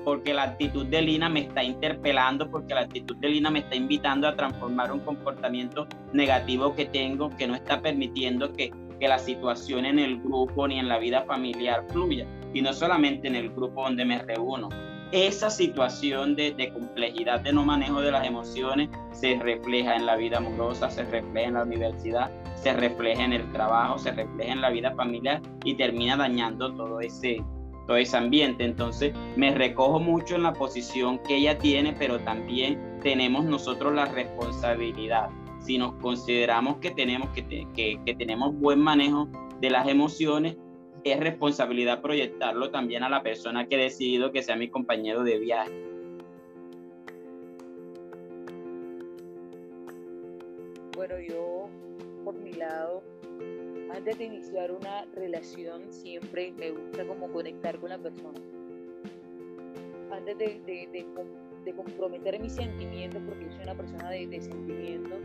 porque la actitud de Lina me está interpelando, porque la actitud de Lina me está invitando a transformar un comportamiento negativo que tengo, que no está permitiendo que, que la situación en el grupo ni en la vida familiar fluya, y no solamente en el grupo donde me reúno, esa situación de, complejidad de no manejo de las emociones se refleja en la vida amorosa, se refleja en la universidad, se refleja en el trabajo, se refleja en la vida familiar y termina dañando todo ese, todo ese ambiente. Entonces me recojo mucho en la posición que ella tiene, pero también tenemos nosotros la responsabilidad. Si nos consideramos que tenemos, que, que, que tenemos buen manejo de las emociones, es responsabilidad proyectarlo también a la persona que he decidido que sea mi compañero de viaje. Bueno, yo por mi lado, antes de iniciar una relación, siempre me gusta como conectar con la persona. Antes de, de, de, comprometer mis sentimientos, porque soy una persona de, sentimientos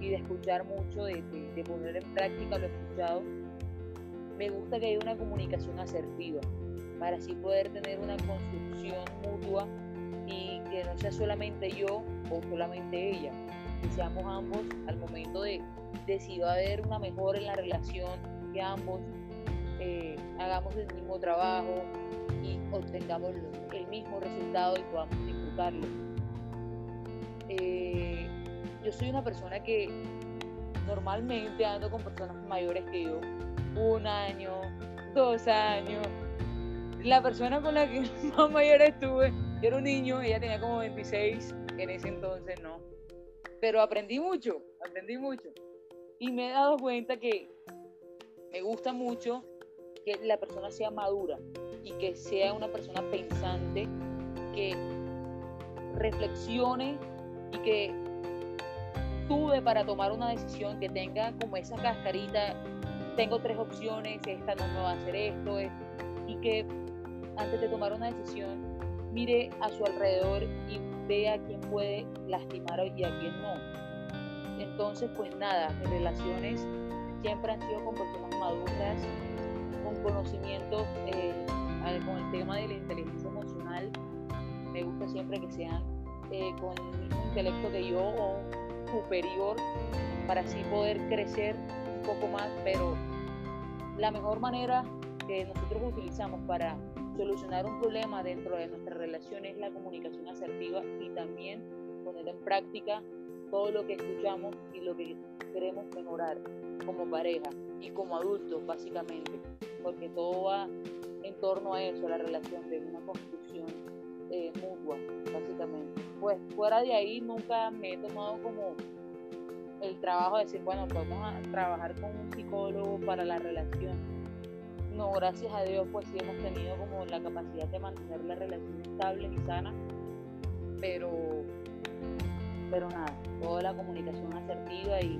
y de escuchar mucho, de, poner en práctica lo escuchado, me gusta que haya una comunicación asertiva para así poder tener una construcción mutua y que no sea solamente yo o solamente ella, seamos ambos al momento de, de si va a haber una mejora en la relación, que ambos eh, hagamos el mismo trabajo y obtengamos el mismo resultado y podamos disfrutarlo. Eh, yo soy una persona que normalmente ando con personas mayores que yo un año, dos años. La persona con la que más mayor estuve era un niño, ella tenía como 26 en ese entonces, no. Pero aprendí mucho, aprendí mucho. Y me he dado cuenta que me gusta mucho que la persona sea madura y que sea una persona pensante, que reflexione y que tuve para tomar una decisión, que tenga como esa cascarita tengo tres opciones, esta no me va a hacer esto, y que antes de tomar una decisión mire a su alrededor y vea a quién puede lastimar y a quién no. Entonces, pues nada, mis relaciones siempre han sido con personas maduras, con conocimiento eh, con el tema de la inteligencia emocional. Me gusta siempre que sean eh, con el mismo intelecto que yo o superior para así poder crecer un poco más, pero la mejor manera que nosotros utilizamos para solucionar un problema dentro de nuestra relación es la comunicación asertiva y también poner en práctica todo lo que escuchamos y lo que queremos mejorar como pareja y como adultos básicamente, porque todo va en torno a eso, la relación de una construcción eh, mutua, básicamente. Pues fuera de ahí nunca me he tomado como el trabajo de decir, bueno, vamos a trabajar con un psicólogo para la relación. No, gracias a Dios, pues sí hemos tenido como la capacidad de mantener la relación estable y sana, pero, pero nada, toda la comunicación asertiva y,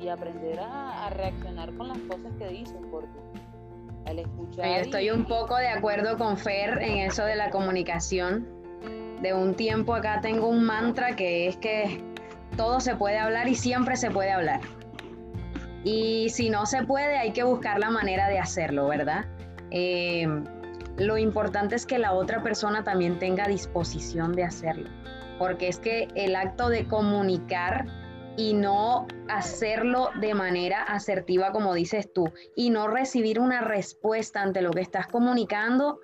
y, aprender a, a, reaccionar con las cosas que dicen, porque al escuchar... estoy un poco de acuerdo con Fer en eso de la comunicación. De un tiempo acá tengo un mantra que es que todo se puede hablar y siempre se puede hablar. Y si no se puede, hay que buscar la manera de hacerlo, ¿verdad? Eh, lo importante es que la otra persona también tenga disposición de hacerlo, porque es que el acto de comunicar y no hacerlo de manera asertiva como dices tú y no recibir una respuesta ante lo que estás comunicando,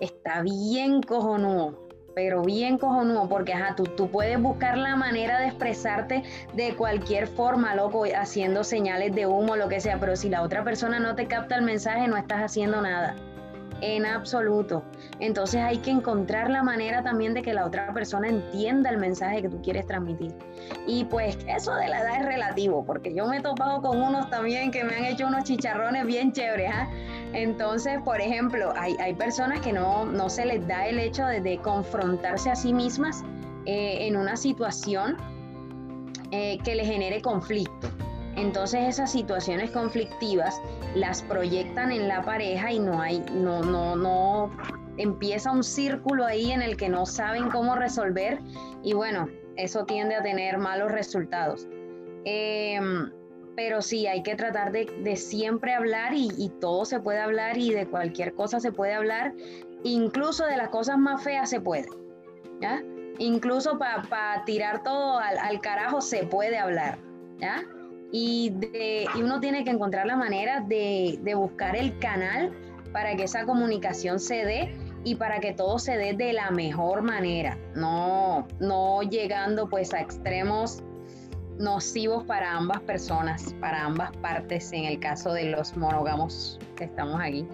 está bien cojonudo pero bien cojonudo, porque ajá, tú, tú puedes buscar la manera de expresarte de cualquier forma, loco, haciendo señales de humo, lo que sea, pero si la otra persona no te capta el mensaje, no estás haciendo nada en absoluto. Entonces hay que encontrar la manera también de que la otra persona entienda el mensaje que tú quieres transmitir. Y pues eso de la edad es relativo, porque yo me he topado con unos también que me han hecho unos chicharrones bien chéveres. ¿ah? Entonces, por ejemplo, hay, hay, personas que no, no se les da el hecho de, confrontarse a sí mismas eh, en una situación eh, que le genere conflicto. Entonces esas situaciones conflictivas las proyectan en la pareja y no hay, no, no, no, empieza un círculo ahí en el que no saben cómo resolver y bueno, eso tiende a tener malos resultados. Em, pero sí, hay que tratar de, siempre hablar y, todo se puede hablar y de cualquier cosa se puede hablar, incluso de las cosas más feas se puede, ¿ya? Incluso para tirar todo al, carajo se puede hablar, y, de, uno tiene que encontrar la manera de, de buscar el canal para que esa comunicación se dé y para que todo se dé de la mejor manera, no, no llegando pues a extremos nocivos para ambas personas, para ambas partes, en el caso de los monógamos que estamos aquí.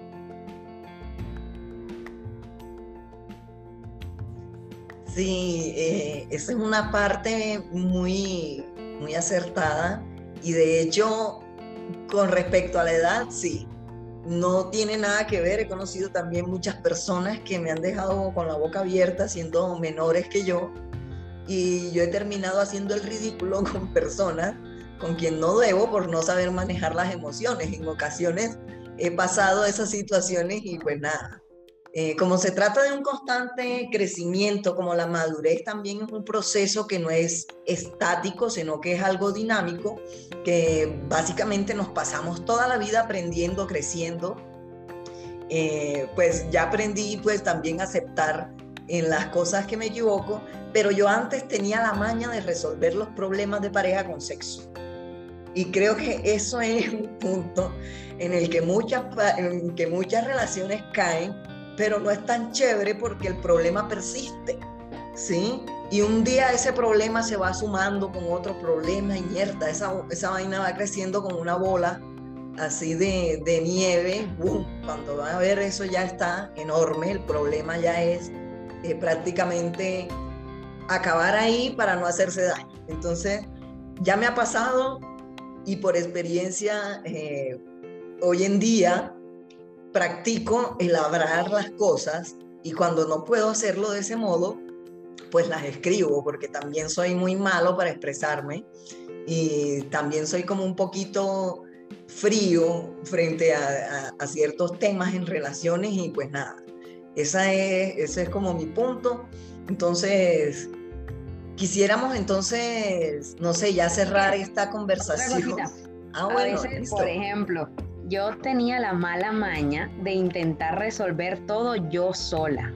Sí, eh, esa es una parte muy, muy acertada y de hecho, con respecto a la edad, sí, no tiene nada que ver. He conocido también muchas personas que me han dejado con la boca abierta siendo menores que yo y yo he terminado haciendo el ridículo con personas con quien no debo por no saber manejar las emociones. En ocasiones he pasado esas situaciones y pues nada, eh, como se trata de un constante crecimiento, como la madurez también es un proceso que no es estático, sino que es algo dinámico, que básicamente nos pasamos toda la vida aprendiendo, creciendo, eh, pues ya aprendí pues también aceptar en las cosas que me equivoco, pero yo antes tenía la maña de resolver los problemas de pareja con sexo. Y creo que eso es un punto en el que muchas, en que muchas relaciones caen pero no es tan chévere porque el problema persiste, ¿sí? Y un día ese problema se va sumando con otro problema y mierda, esa, esa vaina va creciendo como una bola así de, de nieve, ¡boom! cuando va a ver eso ya está enorme, el problema ya es eh, prácticamente acabar ahí para no hacerse daño. Entonces, ya me ha pasado y por experiencia, eh, hoy en día practico el labrar las cosas y cuando no puedo hacerlo de ese modo, pues las escribo, porque también soy muy malo para expresarme y también soy como un poquito frío frente a, ciertos temas en relaciones y pues nada, esa es, ese es como mi punto. Entonces, quisiéramos entonces, no sé, ya cerrar esta conversación. Ah, bueno, por ejemplo, yo tenía la mala maña de intentar resolver todo yo sola.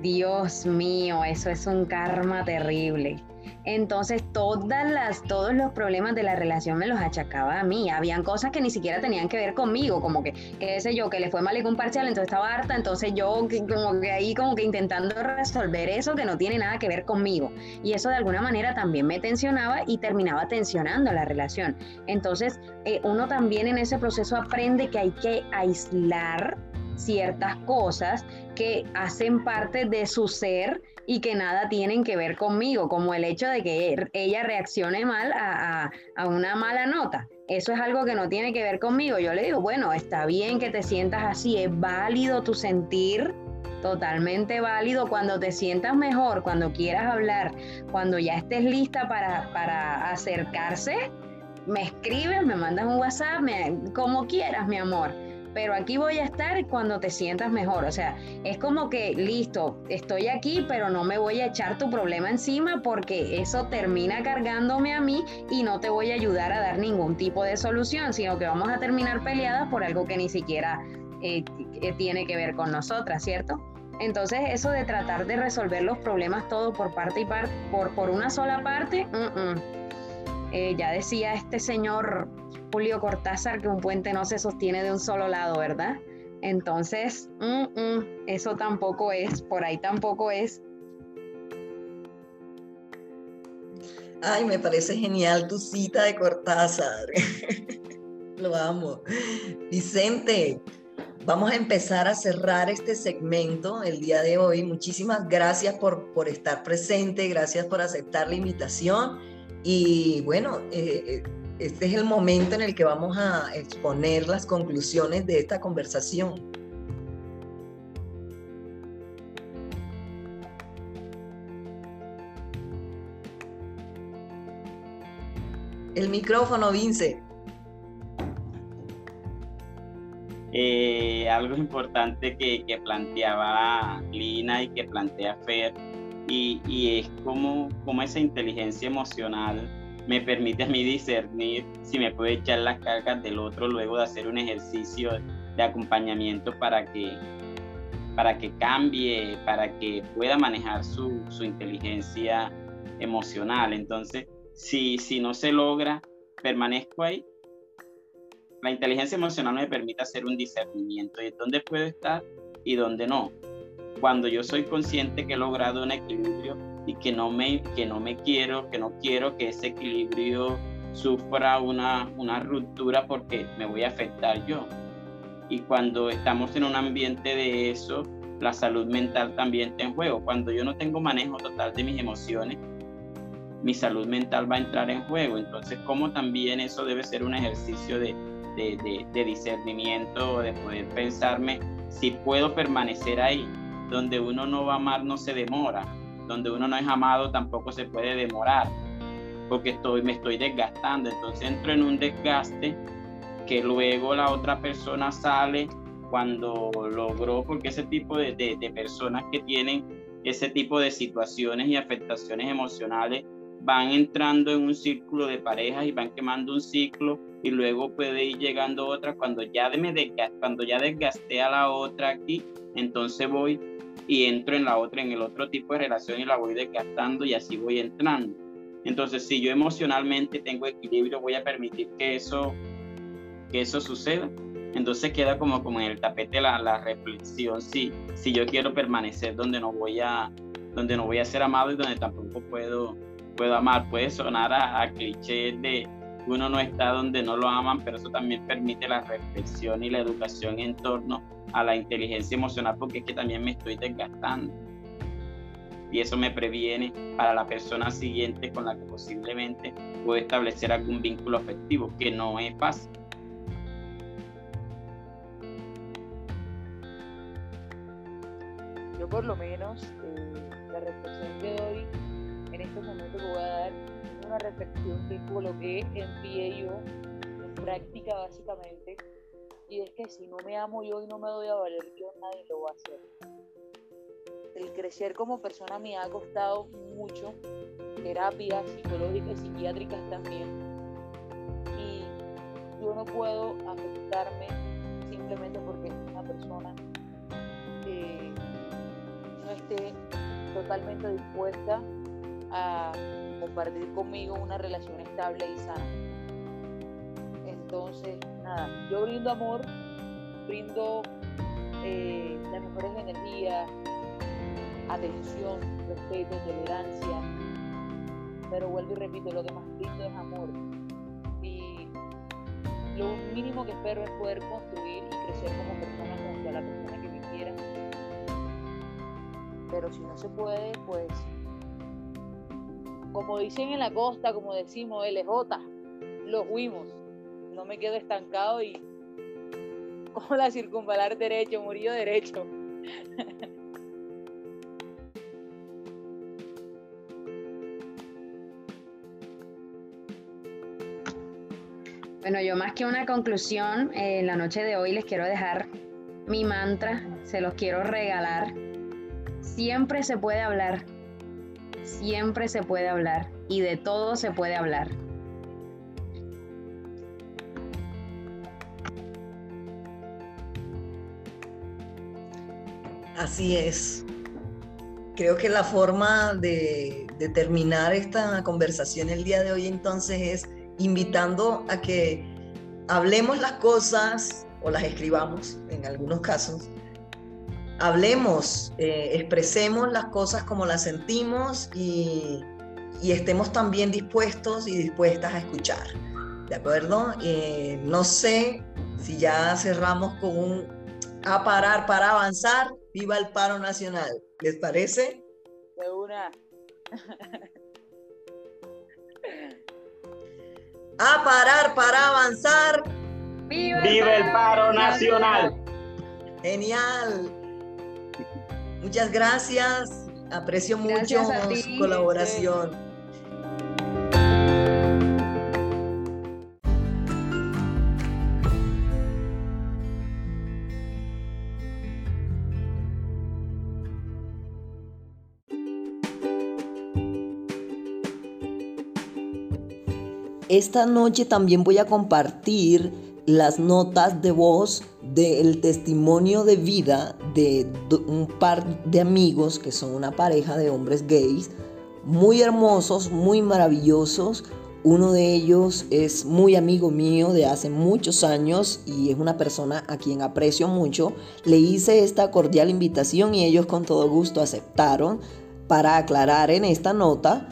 Dios mío, eso es un karma terrible. Entonces todas las, todos los problemas de la relación me los achacaba a mí. Habían cosas que ni siquiera tenían que ver conmigo, como que, qué sé yo, que le fue mal en un parcial, entonces estaba harta, entonces yo como que ahí como que intentando resolver eso que no tiene nada que ver conmigo. Y eso de alguna manera también me tensionaba y terminaba tensionando la relación. Entonces eh, uno también en ese proceso aprende que hay que aislar ciertas cosas que hacen parte de su ser y que nada tienen que ver conmigo, como el hecho de que ella reaccione mal a, una mala nota. Eso es algo que no tiene que ver conmigo. Yo le digo, bueno, está bien que te sientas así, es válido tu sentir, totalmente válido. Cuando te sientas mejor, cuando quieras hablar, cuando ya estés lista para, para acercarse, me escribes, me mandas un WhatsApp, como quieras, mi amor pero aquí voy a estar cuando te sientas mejor. O sea, es como que, listo, estoy aquí, pero no me voy a echar tu problema encima porque eso termina cargándome a mí y no te voy a ayudar a dar ningún tipo de solución, sino que vamos a terminar peleadas por algo que ni siquiera eh, tiene que ver con nosotras, ¿cierto? Entonces, eso de tratar de resolver los problemas todo por parte y parte, por, por una sola parte, eh, ya decía este señor Julio Cortázar que un puente no se sostiene de un solo lado, ¿verdad? Entonces, mm, mm, eso tampoco es, por ahí tampoco es. Ay, me parece genial tu cita de Cortázar. Lo amo. Vicente, vamos a empezar a cerrar este segmento el día de hoy. Muchísimas gracias por, por estar presente, gracias por aceptar la invitación. Y bueno, eh, eh este es el momento en el que vamos a exponer las conclusiones de esta conversación. El micrófono, Vince. Eh, algo importante que, planteaba Lina y que plantea Fer, y, es como, como esa inteligencia emocional me permite a mí discernir si me puede echar las cargas del otro luego de hacer un ejercicio de acompañamiento para que, para que cambie, para que pueda manejar su, su inteligencia emocional. Entonces, si, si no se logra, permanezco ahí. La inteligencia emocional me permite hacer un discernimiento de dónde puedo estar y dónde no. Cuando yo soy consciente que he logrado un equilibrio, y que no me, que no me quiero, que no quiero que ese equilibrio sufra una, una ruptura porque me voy a afectar yo. Y cuando estamos en un ambiente de eso, la salud mental también está en juego. Cuando yo no tengo manejo total de mis emociones, mi salud mental va a entrar en juego. Entonces, como también eso debe ser un ejercicio de, de, de, de discernimiento, de poder pensarme si puedo permanecer ahí. Donde uno no va a amar no se demora, donde uno no es amado tampoco se puede demorar, porque estoy, me estoy desgastando, entonces entro en un desgaste que luego la otra persona sale cuando logró, porque ese tipo de, de, personas que tienen ese tipo de situaciones y afectaciones emocionales van entrando en un círculo de parejas y van quemando un ciclo y luego puede ir llegando otra cuando ya me desgasté, cuando ya desgasté a la otra aquí, entonces voy y entro en la otra, en el otro tipo de relación y la voy desgastando y así voy entrando. Entonces, si yo emocionalmente tengo equilibrio, voy a permitir que eso, que eso suceda. Entonces queda como, como en el tapete la, la reflexión, si, si yo quiero permanecer donde no voy a, donde no voy a ser amado y donde tampoco puedo, puedo amar. Puede sonar a, a cliché de uno no está donde no lo aman, pero eso también permite la reflexión y la educación en torno a la inteligencia emocional porque es que también me estoy desgastando. Y eso me previene para la persona siguiente con la que posiblemente puedo establecer algún vínculo afectivo, que no es fácil. Yo por lo menos eh, la reflexión que doy en este momento que voy a dar una reflexión que coloqué en pie yo en práctica básicamente y es que si no me amo yo y no me doy a valer yo, nadie lo va a hacer. El crecer como persona me ha costado mucho, terapias psicológicas y psiquiátricas también. Y yo no puedo afectarme simplemente porque una persona no es esté totalmente dispuesta a compartir conmigo una relación estable y sana. Entonces, nada, yo brindo amor, brindo eh, las mejores energías, atención, respeto, tolerancia, pero vuelvo y repito, lo que más brindo es amor. Y lo mínimo que espero es poder construir y crecer como persona junto a la persona que me quiera. Pero si no se puede, pues como dicen en la costa, como decimos, LJ, los huimos. No me quedo estancado y como la circunvalar derecho, murió derecho. Bueno, yo más que una conclusión, eh, en la noche de hoy les quiero dejar mi mantra, se los quiero regalar. Siempre se puede hablar, siempre se puede hablar y de todo se puede hablar. Así es. Creo que la forma de, terminar esta conversación el día de hoy entonces es invitando a que hablemos las cosas o las escribamos en algunos casos. Hablemos, eh, expresemos las cosas como las sentimos y, estemos también dispuestos y dispuestas a escuchar. ¿De acuerdo? Eh, no sé si ya cerramos con un a parar para avanzar. Viva el paro nacional. ¿Les parece? De una. a parar para avanzar. ¡Viva, el paro nacional! Genial. Muchas gracias. Aprecio mucho su colaboración. Esta noche también voy a compartir las notas de voz del testimonio de vida de un par de amigos que son una pareja de hombres gays, muy hermosos, muy maravillosos. Uno de ellos es muy amigo mío de hace muchos años y es una persona a quien aprecio mucho. Le hice esta cordial invitación y ellos con todo gusto aceptaron para aclarar en esta nota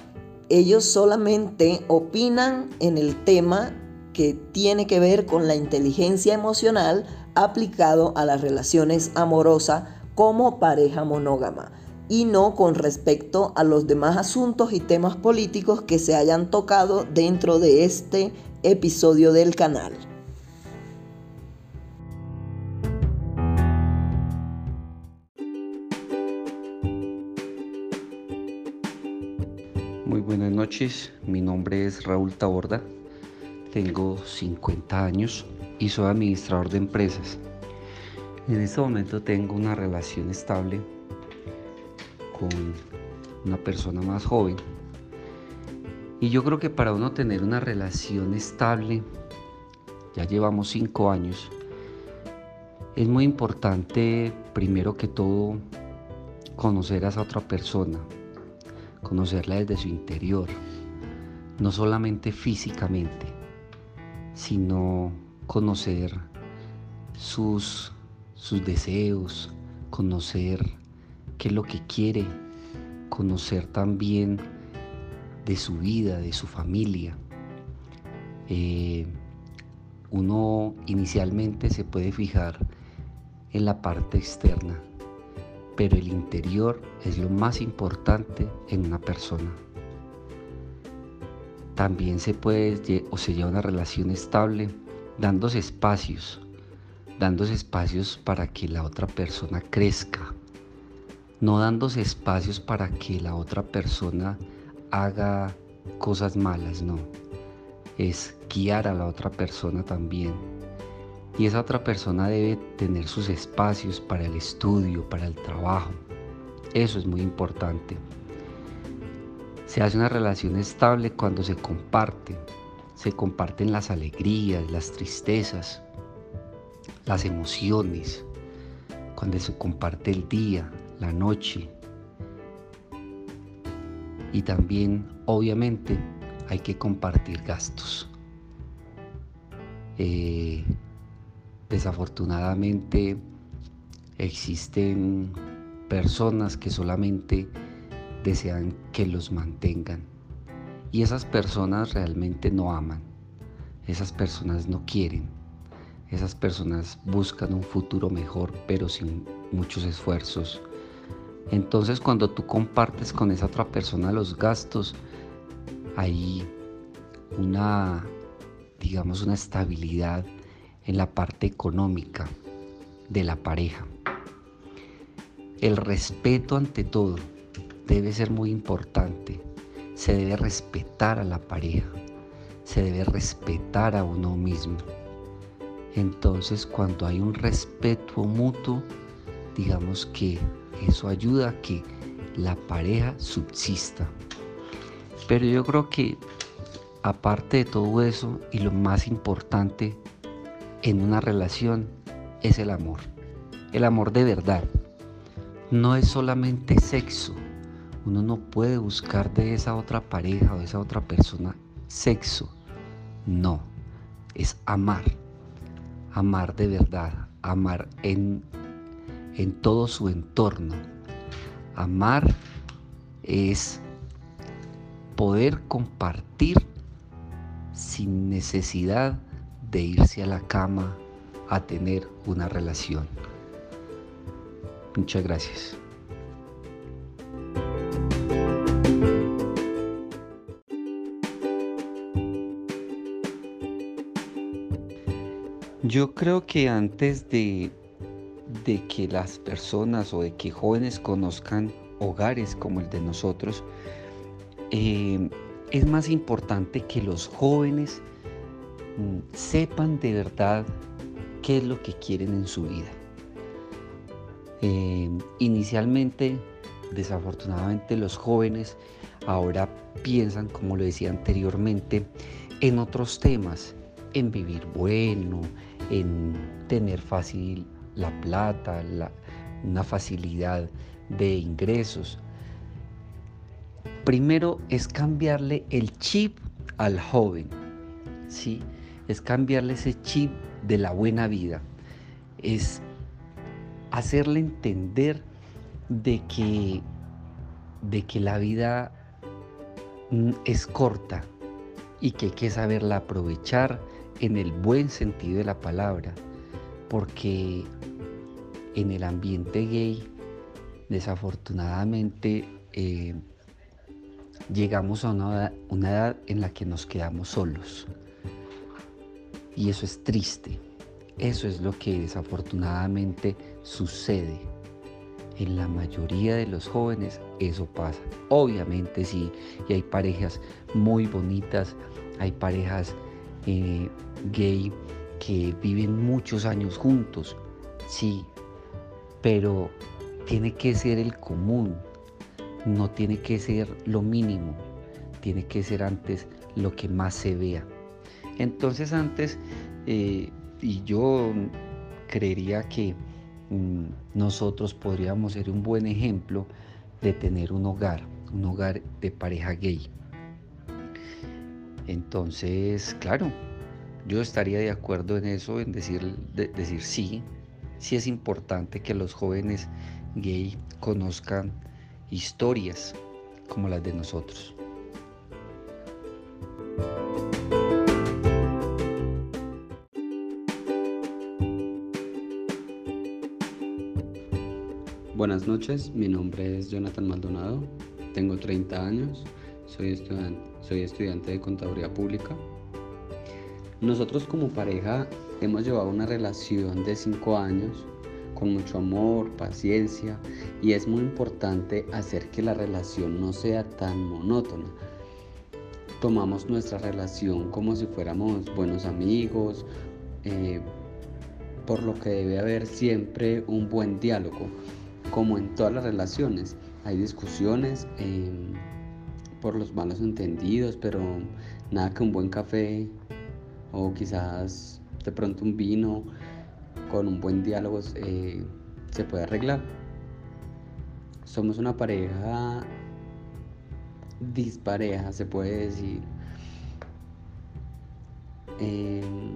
ellos solamente opinan en el tema que tiene que ver con la inteligencia emocional aplicado a las relaciones amorosas como pareja monógama y no con respecto a los demás asuntos y temas políticos que se hayan tocado dentro de este episodio del canal. buenas noches, mi nombre es Raúl Taborda, tengo 50 años y soy administrador de empresas. En este momento tengo una relación estable con una persona más joven y yo creo que para uno tener una relación estable, ya llevamos 5 años, es muy importante primero que todo conocer a esa otra persona, conocerla desde su interior, no solamente físicamente, sino conocer sus, sus deseos, conocer qué es lo que quiere, conocer también de su vida, de su familia. Eh, uno inicialmente se puede fijar en la parte externa, pero el interior es lo más importante en una persona. También se puede o se lleva una relación estable dándose espacios, dándose espacios para que la otra persona crezca, no dándose espacios para que la otra persona haga cosas malas, no. Es guiar a la otra persona también y esa otra persona debe tener sus espacios para el estudio, para el trabajo. Eso es muy importante. Se hace una relación estable cuando se comparte. Se comparten las alegrías, las tristezas, las emociones. Cuando se comparte el día, la noche, y también obviamente hay que compartir gastos. Eh, desafortunadamente existen personas que solamente desean que los mantengan y esas personas realmente no aman, esas personas no quieren, esas personas buscan un futuro mejor pero sin muchos esfuerzos. Entonces cuando tú compartes con esa otra persona los gastos, hay una, digamos, una estabilidad en la parte económica de la pareja. El respeto ante todo debe ser muy importante. Se debe respetar a la pareja. Se debe respetar a uno mismo. Entonces cuando hay un respeto mutuo, digamos que eso ayuda a que la pareja subsista. Pero yo creo que aparte de todo eso y lo más importante en una relación es el amor. El amor de verdad. No es solamente sexo. Uno no puede buscar de esa otra pareja o de esa otra persona sexo. No. Es amar. Amar de verdad. Amar en, en todo su entorno. Amar es poder compartir sin necesidad de irse a la cama a tener una relación. Muchas gracias. Yo creo que antes de, que las personas o de que jóvenes conozcan hogares como el de nosotros, eh, es más importante que los jóvenes Mm, sepan de verdad qué es lo que quieren en su vida. Eh, inicialmente, desafortunadamente, los jóvenes ahora piensan, como lo decía anteriormente, en otros temas, en vivir bueno, en tener fácil la plata, una facilidad de ingresos. Primero es cambiarle el chip al joven, ¿sí? es cambiarle ese chip de la buena vida, es hacerle entender de que, de que la vida mm, es corta y que hay que saberla aprovechar en el buen sentido de la palabra, porque en el ambiente gay, desafortunadamente, eh, llegamos a una, edad en la que nos quedamos solos. Y eso es triste. Eso es lo que desafortunadamente sucede. En la mayoría de los jóvenes eso pasa. Obviamente sí, y hay parejas muy bonitas, hay parejas eh, gay que viven muchos años juntos, sí, pero tiene que ser el común, no tiene que ser lo mínimo, tiene que ser antes lo que más se vea. Entonces antes, eh, y yo creería que mm, nosotros podríamos ser un buen ejemplo de tener un hogar, un hogar de pareja gay. Entonces, claro, yo estaría de acuerdo en eso, en decir, decir sí, sí es importante que los jóvenes gay conozcan historias como las de nosotros. Buenas noches, mi nombre es Jonathan Maldonado, tengo 30 años, soy estudiante, soy estudiante de Contaduría Pública. Nosotros como pareja hemos llevado una relación de 5 años con mucho amor, paciencia y es muy importante hacer que la relación no sea tan monótona. Tomamos nuestra relación como si fuéramos buenos amigos, eh, por lo que debe haber siempre un buen diálogo como en todas las relaciones, hay discusiones em, por los malos entendidos, pero nada que un buen café o quizás de pronto un vino con un buen diálogo eh, se puede arreglar. Somos una pareja dispareja, se puede decir. Em,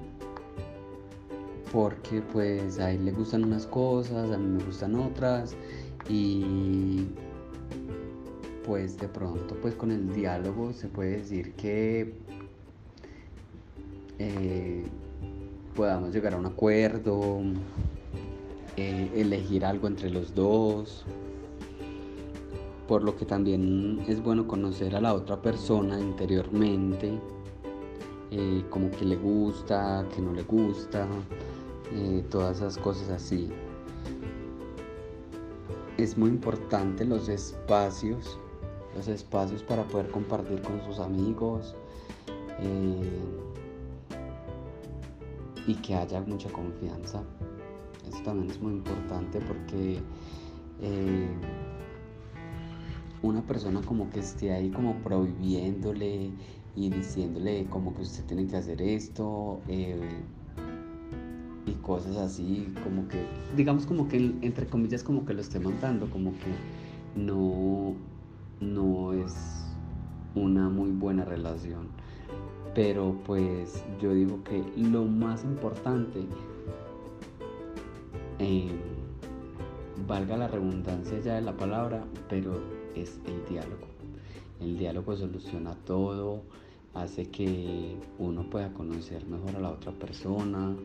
porque pues a él le gustan unas cosas, a mí me gustan otras y pues de pronto pues con el diálogo se puede decir que eh, podamos llegar a un acuerdo, eh, elegir algo entre los dos, por lo que también es bueno conocer a la otra persona interiormente, eh, como que le gusta, que no le gusta, todas esas cosas así. Es muy importante los espacios los espacios para poder compartir con sus amigos y que haya mucha confianza. Eso también es muy importante porque eh, una persona como que esté ahí como prohibiéndole y diciéndole como que usted tiene que hacer esto eh, y cosas así, como que, digamos como que entre comillas como que lo esté montando, como que no, no es una muy buena relación. Pero pues yo digo que lo más importante, em, valga la redundancia ya de la palabra, pero es el diálogo. El diálogo soluciona todo, hace que uno pueda conocer mejor a la otra persona,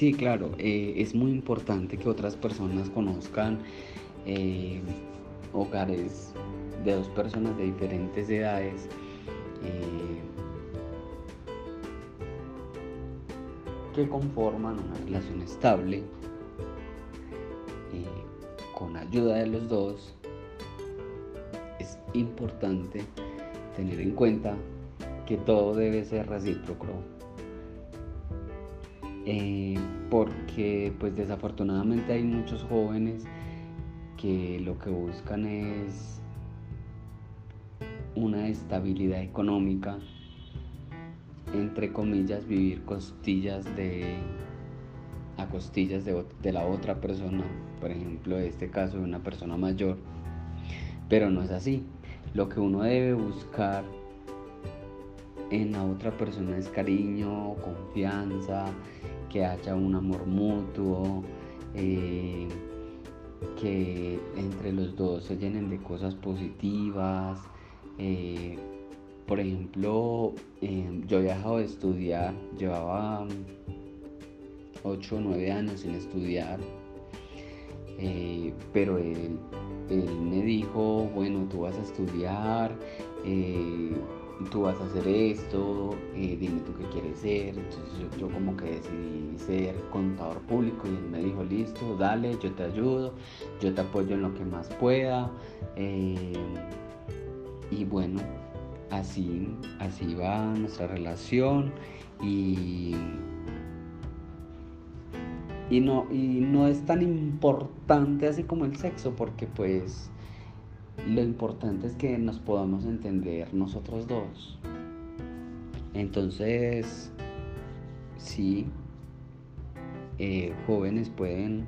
Sí, claro, eh, es muy importante que otras personas conozcan eh, hogares de dos personas de diferentes edades. Eh, que conforman una relación estable con ayuda de los dos es importante tener en cuenta que todo debe ser recíproco eh, porque pues desafortunadamente hay muchos jóvenes que lo que buscan es una estabilidad económica, entre comillas, vivir costillas de a costillas de, de la otra persona, por ejemplo, en este caso de una persona mayor, pero no es así. Lo que uno debe buscar en la otra persona es cariño, confianza, que haya un amor mutuo, eh, que entre los dos se llenen de cosas positivas. Eh, por ejemplo, em, yo he dejado de estudiar, llevaba 8 o 9 años sin estudiar, eh, pero él, él, me dijo, bueno, tú vas a estudiar, tú vas a hacer esto, eh, dime tú qué quieres ser. Entonces yo, como que decidí ser contador público y él me dijo, listo, dale, yo te ayudo, yo te apoyo en lo que más pueda. Eh, y bueno, así, así va nuestra relación y, y, no, y no es tan importante así como el sexo porque pues lo importante es que nos podamos entender nosotros dos. Entonces, sí, eh, jóvenes pueden,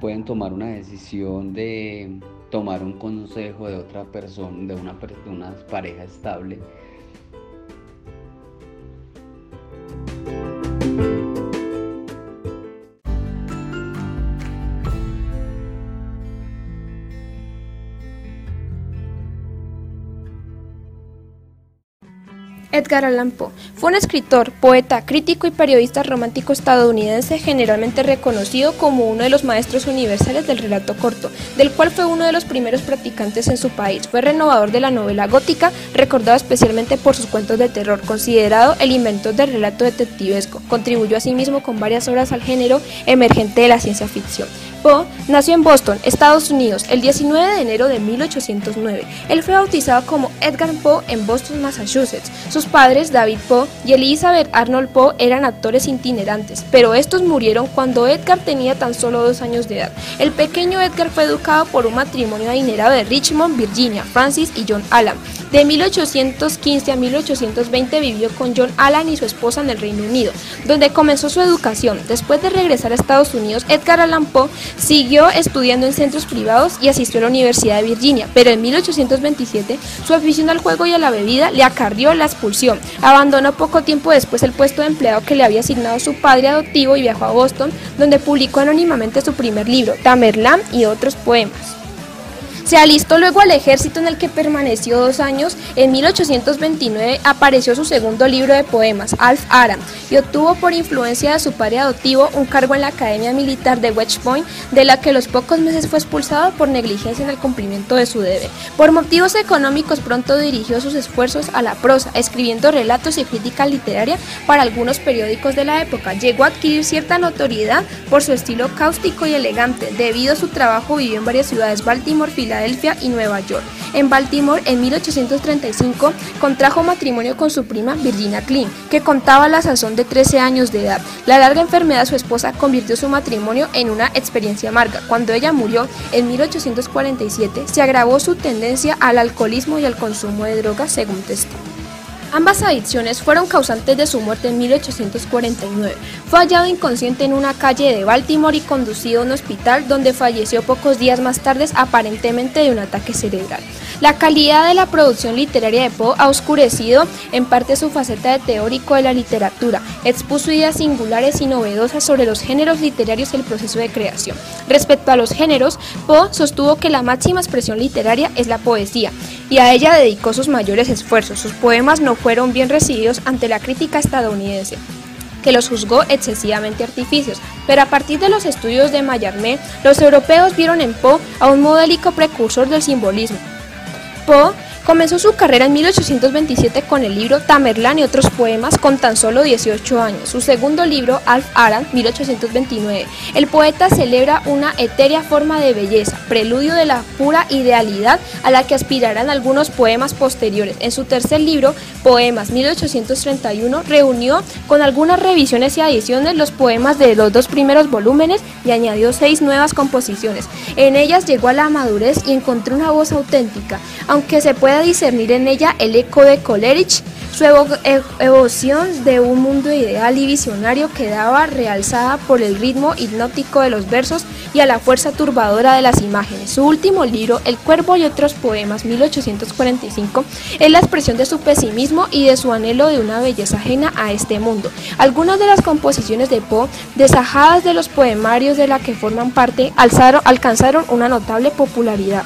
pueden tomar una decisión de tomar un consejo de otra persona, de una, de una pareja estable Edgar Allan Poe fue un escritor, poeta, crítico y periodista romántico estadounidense generalmente reconocido como uno de los maestros universales del relato corto, del cual fue uno de los primeros practicantes en su país. Fue renovador de la novela gótica, recordado especialmente por sus cuentos de terror, considerado el inventor del relato detectivesco. Contribuyó asimismo con varias obras al género emergente de la ciencia ficción. Poe nació en Boston, Estados Unidos, el 19 de enero de 1809. Él fue bautizado como Edgar Poe en Boston, Massachusetts. Sus padres, David Poe y Elizabeth Arnold Poe, eran actores itinerantes, pero estos murieron cuando Edgar tenía tan solo dos años de edad. El pequeño Edgar fue educado por un matrimonio adinerado de Richmond, Virginia, Francis y John Allan. De 1815 a 1820 vivió con John Allan y su esposa en el Reino Unido, donde comenzó su educación. Después de regresar a Estados Unidos, Edgar Allan Poe siguió estudiando en centros privados y asistió a la Universidad de Virginia, pero en 1827 su afición al juego y a la bebida le acarrió la expulsión. Abandonó poco tiempo después el puesto de empleado que le había asignado su padre adoptivo y viajó a Boston, donde publicó anónimamente su primer libro, Tamerlán y otros poemas. Se alistó luego al ejército en el que permaneció dos años. En 1829 apareció su segundo libro de poemas, Alf Aram, y obtuvo por influencia de su padre adoptivo un cargo en la Academia Militar de West Point, de la que a los pocos meses fue expulsado por negligencia en el cumplimiento de su deber. Por motivos económicos pronto dirigió sus esfuerzos a la prosa, escribiendo relatos y crítica literaria para algunos periódicos de la época. Llegó a adquirir cierta notoriedad por su estilo cáustico y elegante. Debido a su trabajo vivió en varias ciudades, Baltimore, Filadelfia, Y Nueva York. En Baltimore, en 1835, contrajo matrimonio con su prima Virginia Klein, que contaba la sazón de 13 años de edad. La larga enfermedad de su esposa convirtió su matrimonio en una experiencia amarga. Cuando ella murió en 1847, se agravó su tendencia al alcoholismo y al consumo de drogas, según testigo. Ambas adicciones fueron causantes de su muerte en 1849. Fue hallado inconsciente en una calle de Baltimore y conducido a un hospital donde falleció pocos días más tarde aparentemente de un ataque cerebral. La calidad de la producción literaria de Poe ha oscurecido en parte su faceta de teórico de la literatura. Expuso ideas singulares y novedosas sobre los géneros literarios y el proceso de creación. Respecto a los géneros, Poe sostuvo que la máxima expresión literaria es la poesía y a ella dedicó sus mayores esfuerzos. Sus poemas no fueron bien recibidos ante la crítica estadounidense que los juzgó excesivamente artificios, pero a partir de los estudios de Mallarmé, los europeos vieron en Poe a un modélico precursor del simbolismo. Poe Comenzó su carrera en 1827 con el libro Tamerlán y otros poemas con tan solo 18 años. Su segundo libro, Alf Aran, 1829. El poeta celebra una etérea forma de belleza, preludio de la pura idealidad a la que aspirarán algunos poemas posteriores. En su tercer libro, Poemas, 1831, reunió con algunas revisiones y adiciones los poemas de los dos primeros volúmenes y añadió seis nuevas composiciones. En ellas llegó a la madurez y encontró una voz auténtica, aunque se puede discernir en ella el eco de Coleridge, su evocación de un mundo ideal y visionario quedaba realzada por el ritmo hipnótico de los versos y a la fuerza turbadora de las imágenes. Su último libro, El Cuervo y otros poemas, 1845, es la expresión de su pesimismo y de su anhelo de una belleza ajena a este mundo. Algunas de las composiciones de Poe, desajadas de los poemarios de la que forman parte, alcanzaron una notable popularidad.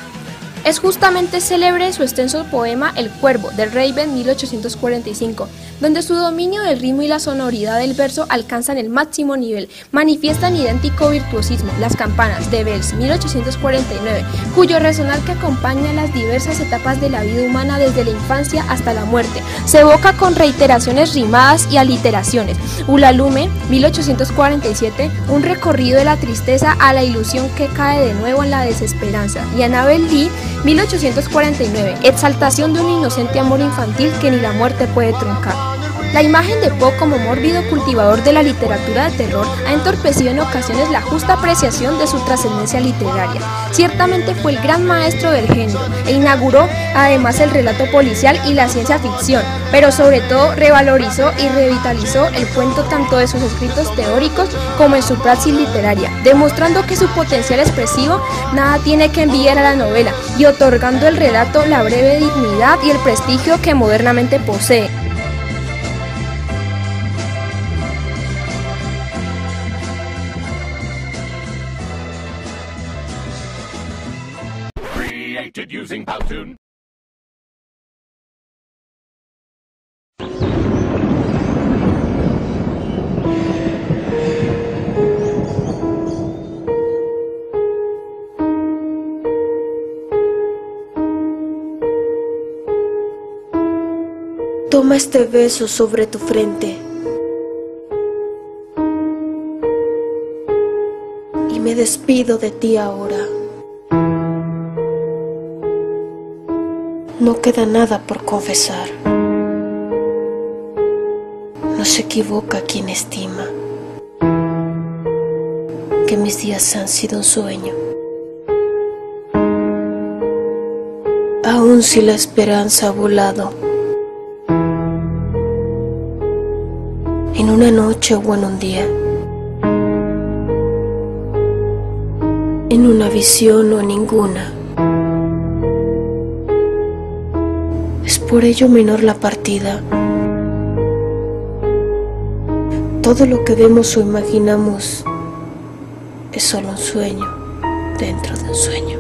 Es justamente célebre su extenso poema El Cuervo, del Raven 1845, donde su dominio del ritmo y la sonoridad del verso alcanzan el máximo nivel. Manifiestan idéntico virtuosismo las campanas de Bells 1849, cuyo resonar que acompaña las diversas etapas de la vida humana desde la infancia hasta la muerte. Se evoca con reiteraciones rimadas y aliteraciones. Ulalume 1847, un recorrido de la tristeza a la ilusión que cae de nuevo en la desesperanza. Y Annabel Lee 1849. Exaltación de un inocente amor infantil que ni la muerte puede truncar. La imagen de Poe como mórbido cultivador de la literatura de terror ha entorpecido en ocasiones la justa apreciación de su trascendencia literaria. Ciertamente fue el gran maestro del género e inauguró además el relato policial y la ciencia ficción, pero sobre todo revalorizó y revitalizó el cuento tanto de sus escritos teóricos como en su praxis literaria, demostrando que su potencial expresivo nada tiene que enviar a la novela y otorgando al relato la breve dignidad y el prestigio que modernamente posee. Toma este beso sobre tu frente. y me despido de ti ahora. No queda nada por confesar. No se equivoca quien estima que mis días han sido un sueño. Aun si la esperanza ha volado en una noche o en un día, en una visión o ninguna. Es por ello menor la partida. Todo lo que vemos o imaginamos es solo un sueño dentro de un sueño.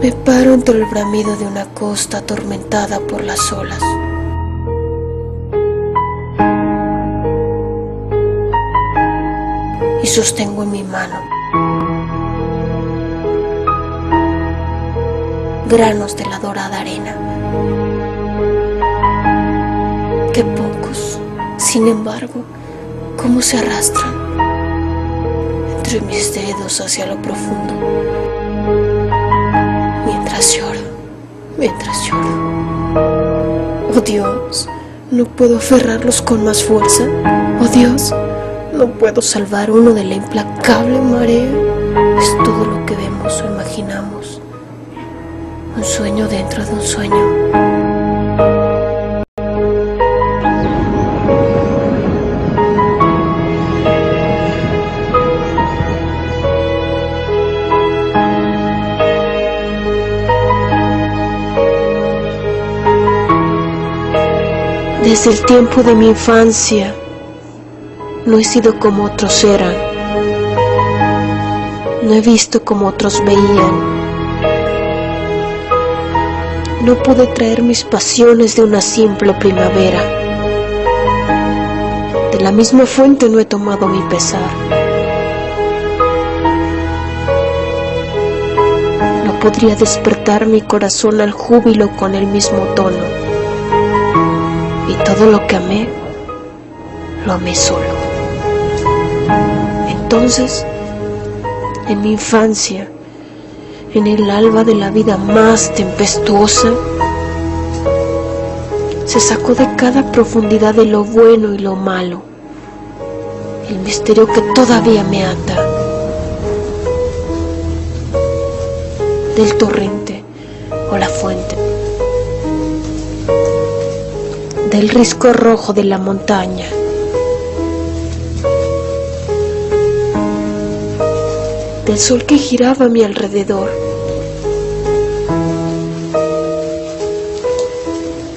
Me paro entre el bramido de una costa atormentada por las olas. Y sostengo en mi mano granos de la dorada arena. Qué pocos, sin embargo, cómo se arrastran entre mis dedos hacia lo profundo mientras lloro. Oh Dios, no puedo aferrarlos con más fuerza. Oh Dios, no puedo salvar uno de la implacable marea. Es todo lo que vemos o imaginamos. Un sueño dentro de un sueño. Desde el tiempo de mi infancia no he sido como otros eran, no he visto como otros veían, no pude traer mis pasiones de una simple primavera, de la misma fuente no he tomado mi pesar. No podría despertar mi corazón al júbilo con el mismo tono todo lo que amé, lo amé solo. Entonces, en mi infancia, en el alba de la vida más tempestuosa, se sacó de cada profundidad de lo bueno y lo malo, el misterio que todavía me ata, del torrente o la fuente del risco rojo de la montaña. Del sol que giraba a mi alrededor.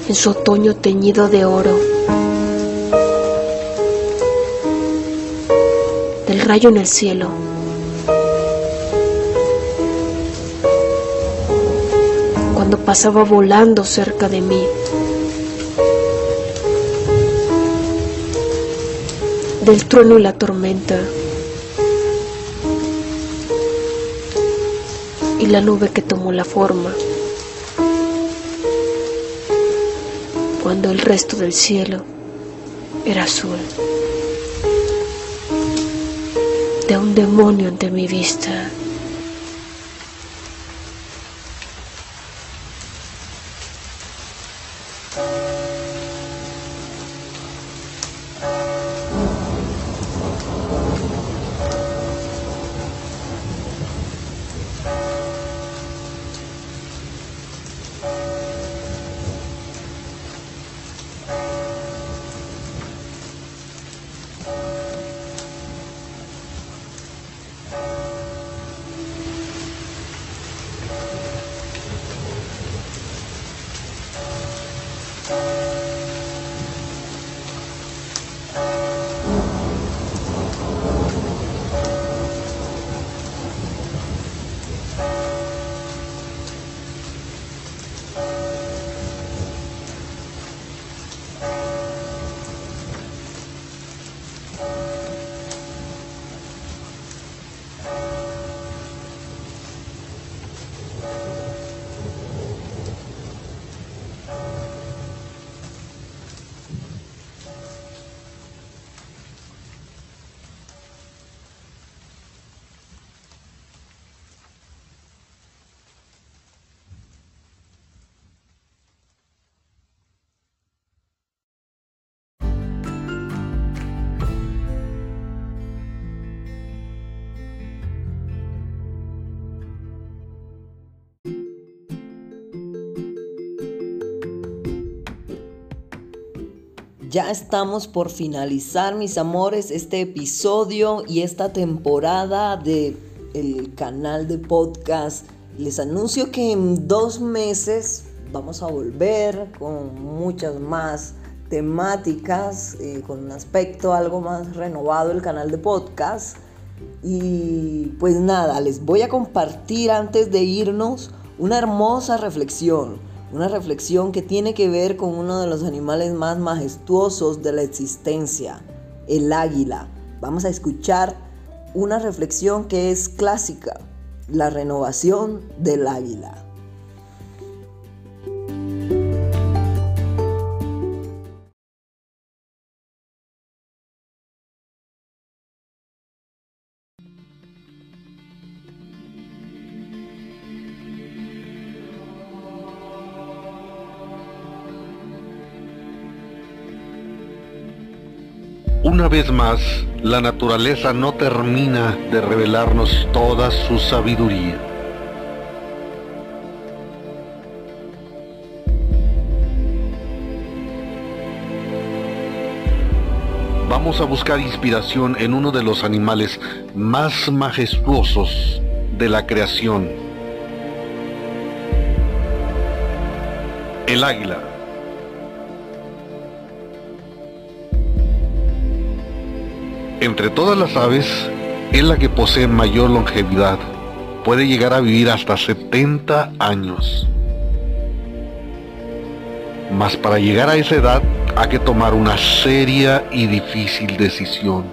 En su otoño teñido de oro. Del rayo en el cielo. Cuando pasaba volando cerca de mí. Del trueno y la tormenta. Y la nube que tomó la forma. Cuando el resto del cielo era azul. De un demonio ante mi vista. Ya estamos por finalizar, mis amores, este episodio y esta temporada de el canal de podcast. Les anuncio que en dos meses vamos a volver con muchas más temáticas, eh, con un aspecto algo más renovado el canal de podcast. Y pues nada, les voy a compartir antes de irnos una hermosa reflexión, una reflexión que tiene que ver con uno de los animales más majestuosos de la existencia, el águila. Vamos a escuchar una reflexión que es clásica, la renovación del águila. Una vez más, la naturaleza no termina de revelarnos toda su sabiduría. Vamos a buscar inspiración en uno de los animales más majestuosos de la creación, el águila. Entre todas las aves, es la que posee mayor longevidad. Puede llegar a vivir hasta 70 años. Mas para llegar a esa edad hay que tomar una seria y difícil decisión.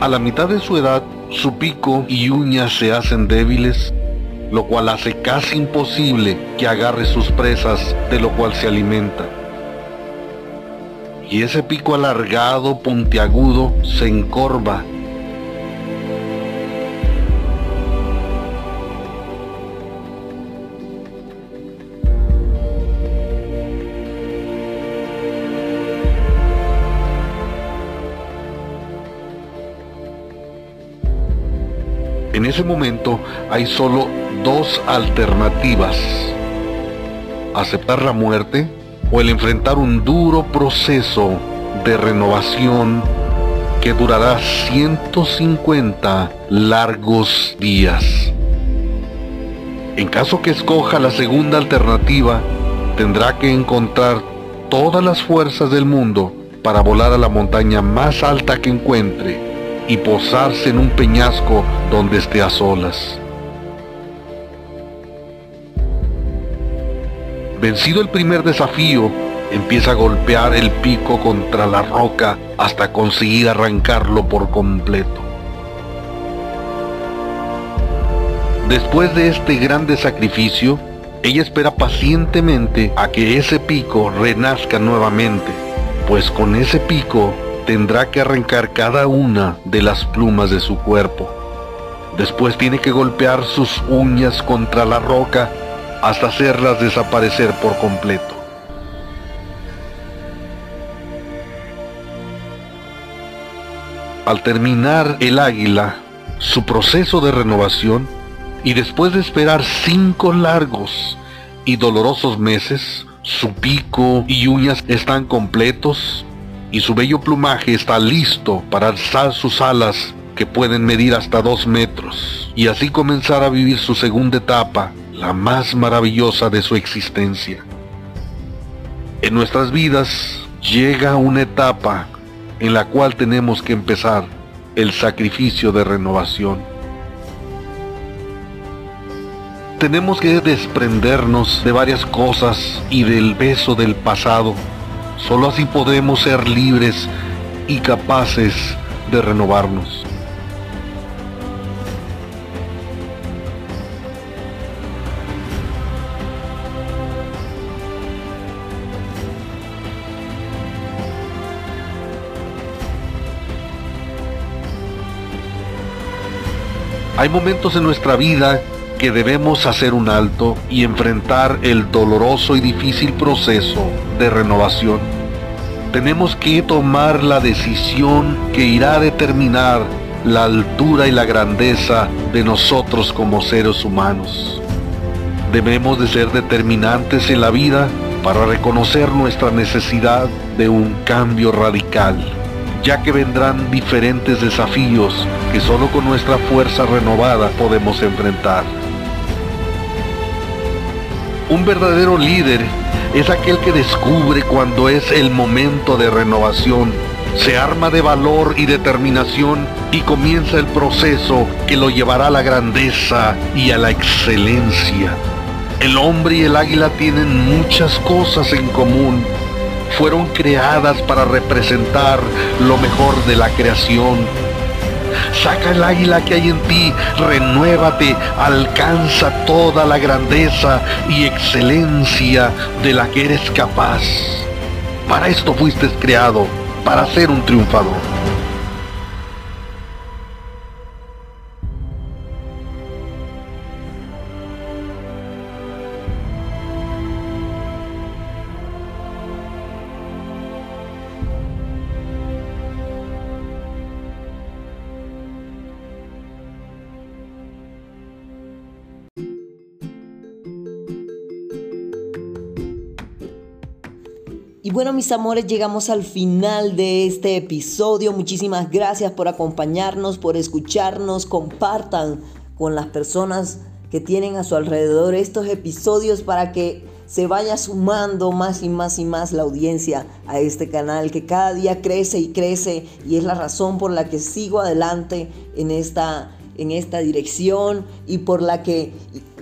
A la mitad de su edad, su pico y uñas se hacen débiles lo cual hace casi imposible que agarre sus presas de lo cual se alimenta. Y ese pico alargado, puntiagudo, se encorva ese momento hay solo dos alternativas. Aceptar la muerte o el enfrentar un duro proceso de renovación que durará 150 largos días. En caso que escoja la segunda alternativa, tendrá que encontrar todas las fuerzas del mundo para volar a la montaña más alta que encuentre y posarse en un peñasco donde esté a solas. Vencido el primer desafío, empieza a golpear el pico contra la roca hasta conseguir arrancarlo por completo. Después de este grande sacrificio, ella espera pacientemente a que ese pico renazca nuevamente, pues con ese pico tendrá que arrancar cada una de las plumas de su cuerpo. Después tiene que golpear sus uñas contra la roca hasta hacerlas desaparecer por completo. Al terminar el águila su proceso de renovación y después de esperar cinco largos y dolorosos meses, su pico y uñas están completos y su bello plumaje está listo para alzar sus alas que pueden medir hasta dos metros y así comenzar a vivir su segunda etapa la más maravillosa de su existencia. En nuestras vidas llega una etapa en la cual tenemos que empezar el sacrificio de renovación. Tenemos que desprendernos de varias cosas y del peso del pasado. Solo así podemos ser libres y capaces de renovarnos. Hay momentos en nuestra vida que debemos hacer un alto y enfrentar el doloroso y difícil proceso de renovación. Tenemos que tomar la decisión que irá a determinar la altura y la grandeza de nosotros como seres humanos. Debemos de ser determinantes en la vida para reconocer nuestra necesidad de un cambio radical, ya que vendrán diferentes desafíos que solo con nuestra fuerza renovada podemos enfrentar. Un verdadero líder es aquel que descubre cuando es el momento de renovación, se arma de valor y determinación y comienza el proceso que lo llevará a la grandeza y a la excelencia. El hombre y el águila tienen muchas cosas en común. Fueron creadas para representar lo mejor de la creación. Saca el águila que hay en ti, renuévate, alcanza toda la grandeza y excelencia de la que eres capaz. Para esto fuiste creado, para ser un triunfador. Mis amores, llegamos al final de este episodio. Muchísimas gracias por acompañarnos, por escucharnos. Compartan con las personas que tienen a su alrededor estos episodios para que se vaya sumando más y más y más la audiencia a este canal que cada día crece y crece y es la razón por la que sigo adelante en esta, en esta dirección y por la que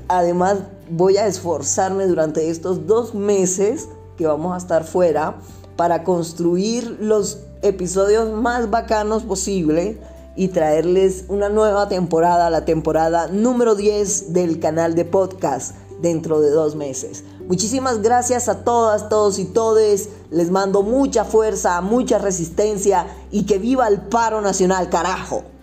además voy a esforzarme durante estos dos meses que vamos a estar fuera para construir los episodios más bacanos posible y traerles una nueva temporada, la temporada número 10 del canal de podcast dentro de dos meses. Muchísimas gracias a todas, todos y todes. Les mando mucha fuerza, mucha resistencia y que viva el paro nacional, carajo.